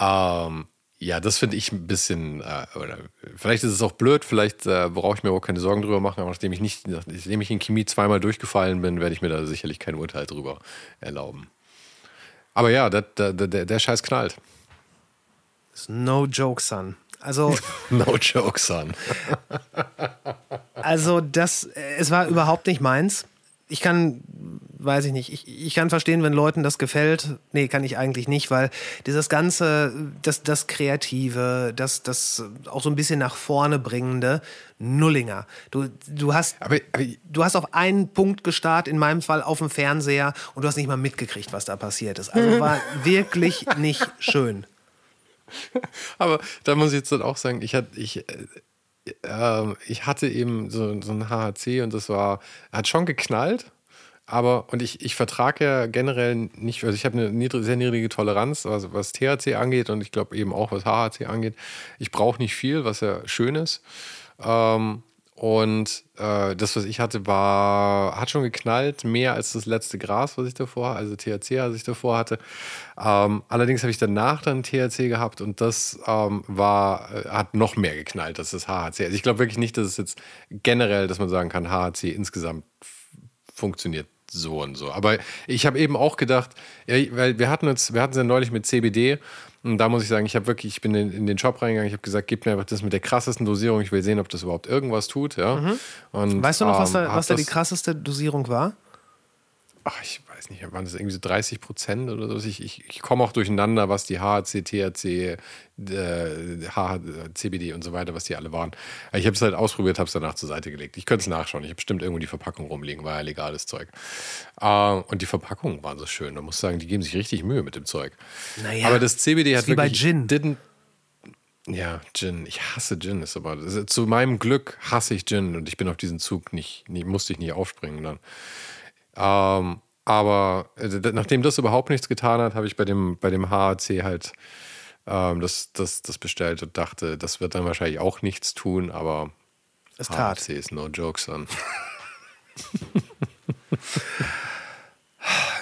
ähm, ja, das finde ich ein bisschen, äh, oder vielleicht ist es auch blöd, vielleicht äh, brauche ich mir auch keine Sorgen drüber machen, aber nachdem ich nicht, nachdem ich in Chemie zweimal durchgefallen bin, werde ich mir da sicherlich kein Urteil drüber erlauben. Aber ja, der, der, der, der Scheiß knallt. No joke, son. Also. [laughs] no joke, son. also, das, es war überhaupt nicht meins. Ich kann, weiß ich nicht, ich, ich kann verstehen, wenn Leuten das gefällt. Nee, kann ich eigentlich nicht, weil dieses ganze, das, das Kreative, das, das auch so ein bisschen nach vorne bringende, Nullinger. Du, du, hast, aber, aber, du hast auf einen Punkt gestarrt, in meinem Fall auf dem Fernseher, und du hast nicht mal mitgekriegt, was da passiert ist. Also [laughs] war wirklich nicht schön. [laughs] Aber da muss ich jetzt dann auch sagen, ich hatte, ich, äh, ich hatte eben so, so ein HHC und das war, hat schon geknallt. Aber, und ich, ich vertrage ja generell nicht, also ich habe eine niedrig, sehr niedrige Toleranz, was, was THC angeht und ich glaube eben auch, was HHC angeht. Ich brauche nicht viel, was ja schön ist. Ähm, und äh, das, was ich hatte, war, hat schon geknallt, mehr als das letzte Gras, was ich davor, also THC, was ich davor hatte. Ähm, allerdings habe ich danach dann THC gehabt und das ähm, war, äh, hat noch mehr geknallt als das HHC. Also ich glaube wirklich nicht, dass es jetzt generell, dass man sagen kann, HHC insgesamt funktioniert so und so. Aber ich habe eben auch gedacht, weil wir hatten uns, wir hatten es ja neulich mit CBD und da muss ich sagen, ich habe wirklich, ich bin in, den Shop reingegangen, ich habe gesagt, gib mir einfach das mit der krassesten Dosierung, ich will sehen, ob das überhaupt irgendwas tut. Ja. Mhm. Und, weißt du noch, was, da, ähm, was da die krasseste Dosierung war? ach, ich weiß nicht, waren das irgendwie so 30 Prozent oder so? Ich, ich, ich komme auch durcheinander, was die HC, THC, äh, CBD und so weiter, was die alle waren. Ich habe es halt ausprobiert, habe es danach zur Seite gelegt. Ich könnte es nachschauen. Ich habe bestimmt irgendwo die Verpackung rumliegen, war ja legales Zeug. Äh, und die Verpackungen waren so schön. Da muss sagen, die geben sich richtig Mühe mit dem Zeug. Naja, Aber das CBD hat wie wirklich. Bei Gin. Didn't, ja, Gin. Ich hasse Gin. Ist aber, ist, zu meinem Glück hasse ich Gin und ich bin auf diesen Zug nicht, nicht musste ich nicht aufspringen dann. Ähm, aber äh, nachdem das überhaupt nichts getan hat, habe ich bei dem, bei dem HAC halt ähm, das, das, das bestellt und dachte, das wird dann wahrscheinlich auch nichts tun, aber es tat. HAC ist no joke, son. [laughs]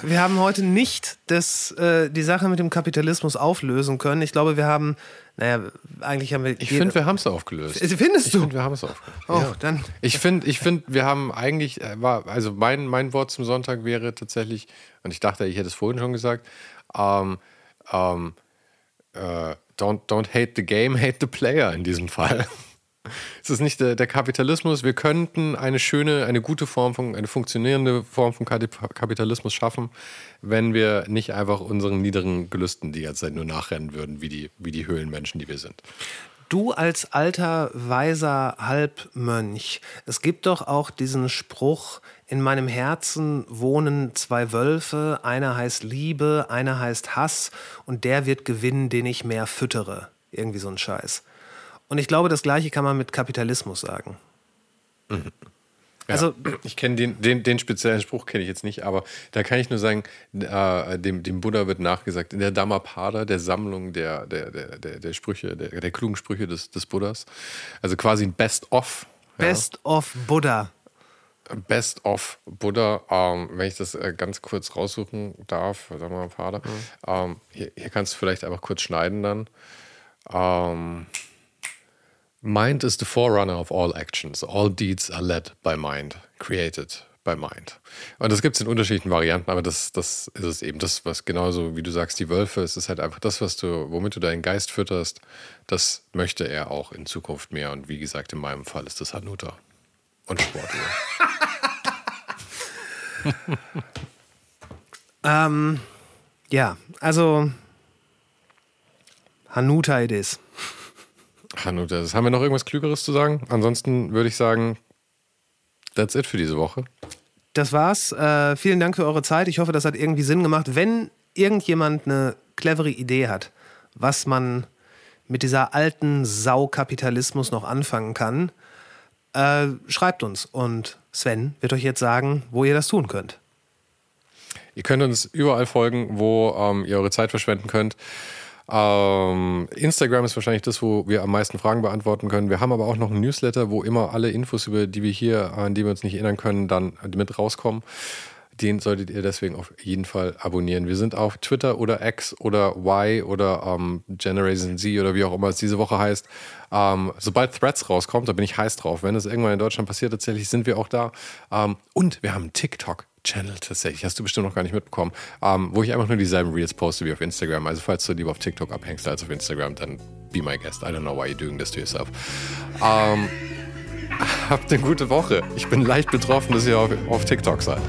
wir haben heute nicht das, äh, die Sache mit dem Kapitalismus auflösen können. Ich glaube, wir haben, naja, eigentlich haben wir. Ich finde, wir haben es aufgelöst. Findest du? Ich finde, wir haben es aufgelöst. Oh, ja. dann. Ich finde, ich find, wir haben eigentlich, äh, war, also mein, mein Wort zum Sonntag wäre tatsächlich, und ich dachte, ich hätte es vorhin schon gesagt, ähm, ähm, äh, don't, don't hate the game, [laughs] hate the player in diesem Fall. Es ist nicht der, der, Kapitalismus. Wir könnten eine schöne, eine gute Form von, eine funktionierende Form von Kapitalismus schaffen, wenn wir nicht einfach unseren niederen Gelüsten die ganze Zeit nur nachrennen würden, wie die, wie die Höhlenmenschen, die wir sind. Du als alter, weiser Halbmönch, es gibt doch auch diesen Spruch, in meinem Herzen wohnen zwei Wölfe, einer heißt Liebe, einer heißt Hass und der wird gewinnen, den ich mehr füttere. Irgendwie so ein Scheiß. Und ich glaube, das Gleiche kann man mit Kapitalismus sagen. Mhm. Ja, also, ich kenne den, den, den speziellen Spruch kenne ich jetzt nicht, aber da kann ich nur sagen, äh, dem, dem Buddha wird nachgesagt, in der Dhammapada, der Sammlung der, der, der, der, der Sprüche, der, der klugen Sprüche des, des Buddhas, also quasi ein Best-of. Best ja. of Buddha. Best of Buddha, ähm, wenn ich das äh, ganz kurz raussuchen darf, Dhammapada, mhm. ähm, hier, hier, kannst du vielleicht einfach kurz schneiden dann. Ähm, Mind is the forerunner of all actions. All deeds are led by mind, created by mind. Und das gibt es in unterschiedlichen Varianten, aber das, das ist es eben. Das, was genauso wie du sagst, die Wölfe, es ist halt einfach das, was du, womit du deinen Geist fütterst, das möchte er auch in Zukunft mehr. Und wie gesagt, in meinem Fall ist das Hanuta und Sportuhr. [laughs] ähm, ja, also Hanuta it is. Hanno, das, haben wir noch irgendwas Klügeres zu sagen? Ansonsten würde ich sagen, that's it für diese Woche. Das war's. Äh, vielen Dank für eure Zeit. Ich hoffe, das hat irgendwie Sinn gemacht. Wenn irgendjemand eine clevere Idee hat, was man mit dieser alten Sau-Kapitalismus noch anfangen kann, äh, schreibt uns. Und Sven wird euch jetzt sagen, wo ihr das tun könnt. Ihr könnt uns überall folgen, wo ähm, ihr eure Zeit verschwenden könnt. Ähm, Instagram ist wahrscheinlich das, wo wir am meisten Fragen beantworten können. Wir haben aber auch noch einen Newsletter, wo immer alle Infos, über die wir hier, an die wir uns nicht erinnern können, dann mit rauskommen. Den solltet ihr deswegen auf jeden Fall abonnieren. Wir sind auf Twitter oder X oder Y oder ähm, Generation Z oder wie auch immer es diese Woche heißt. Ähm, sobald Threads rauskommt, da bin ich heiß drauf. Wenn das irgendwann in Deutschland passiert, tatsächlich sind wir auch da. Ähm, und wir haben TikTok. Channel tatsächlich, hast du bestimmt noch gar nicht mitbekommen, ähm, wo ich einfach nur dieselben Reels poste wie auf Instagram. Also falls du lieber auf TikTok abhängst als auf Instagram, dann be my guest. I don't know why you're doing this to yourself. Ähm, [laughs] habt eine gute Woche. Ich bin leicht betroffen, dass ihr auf, auf TikTok seid.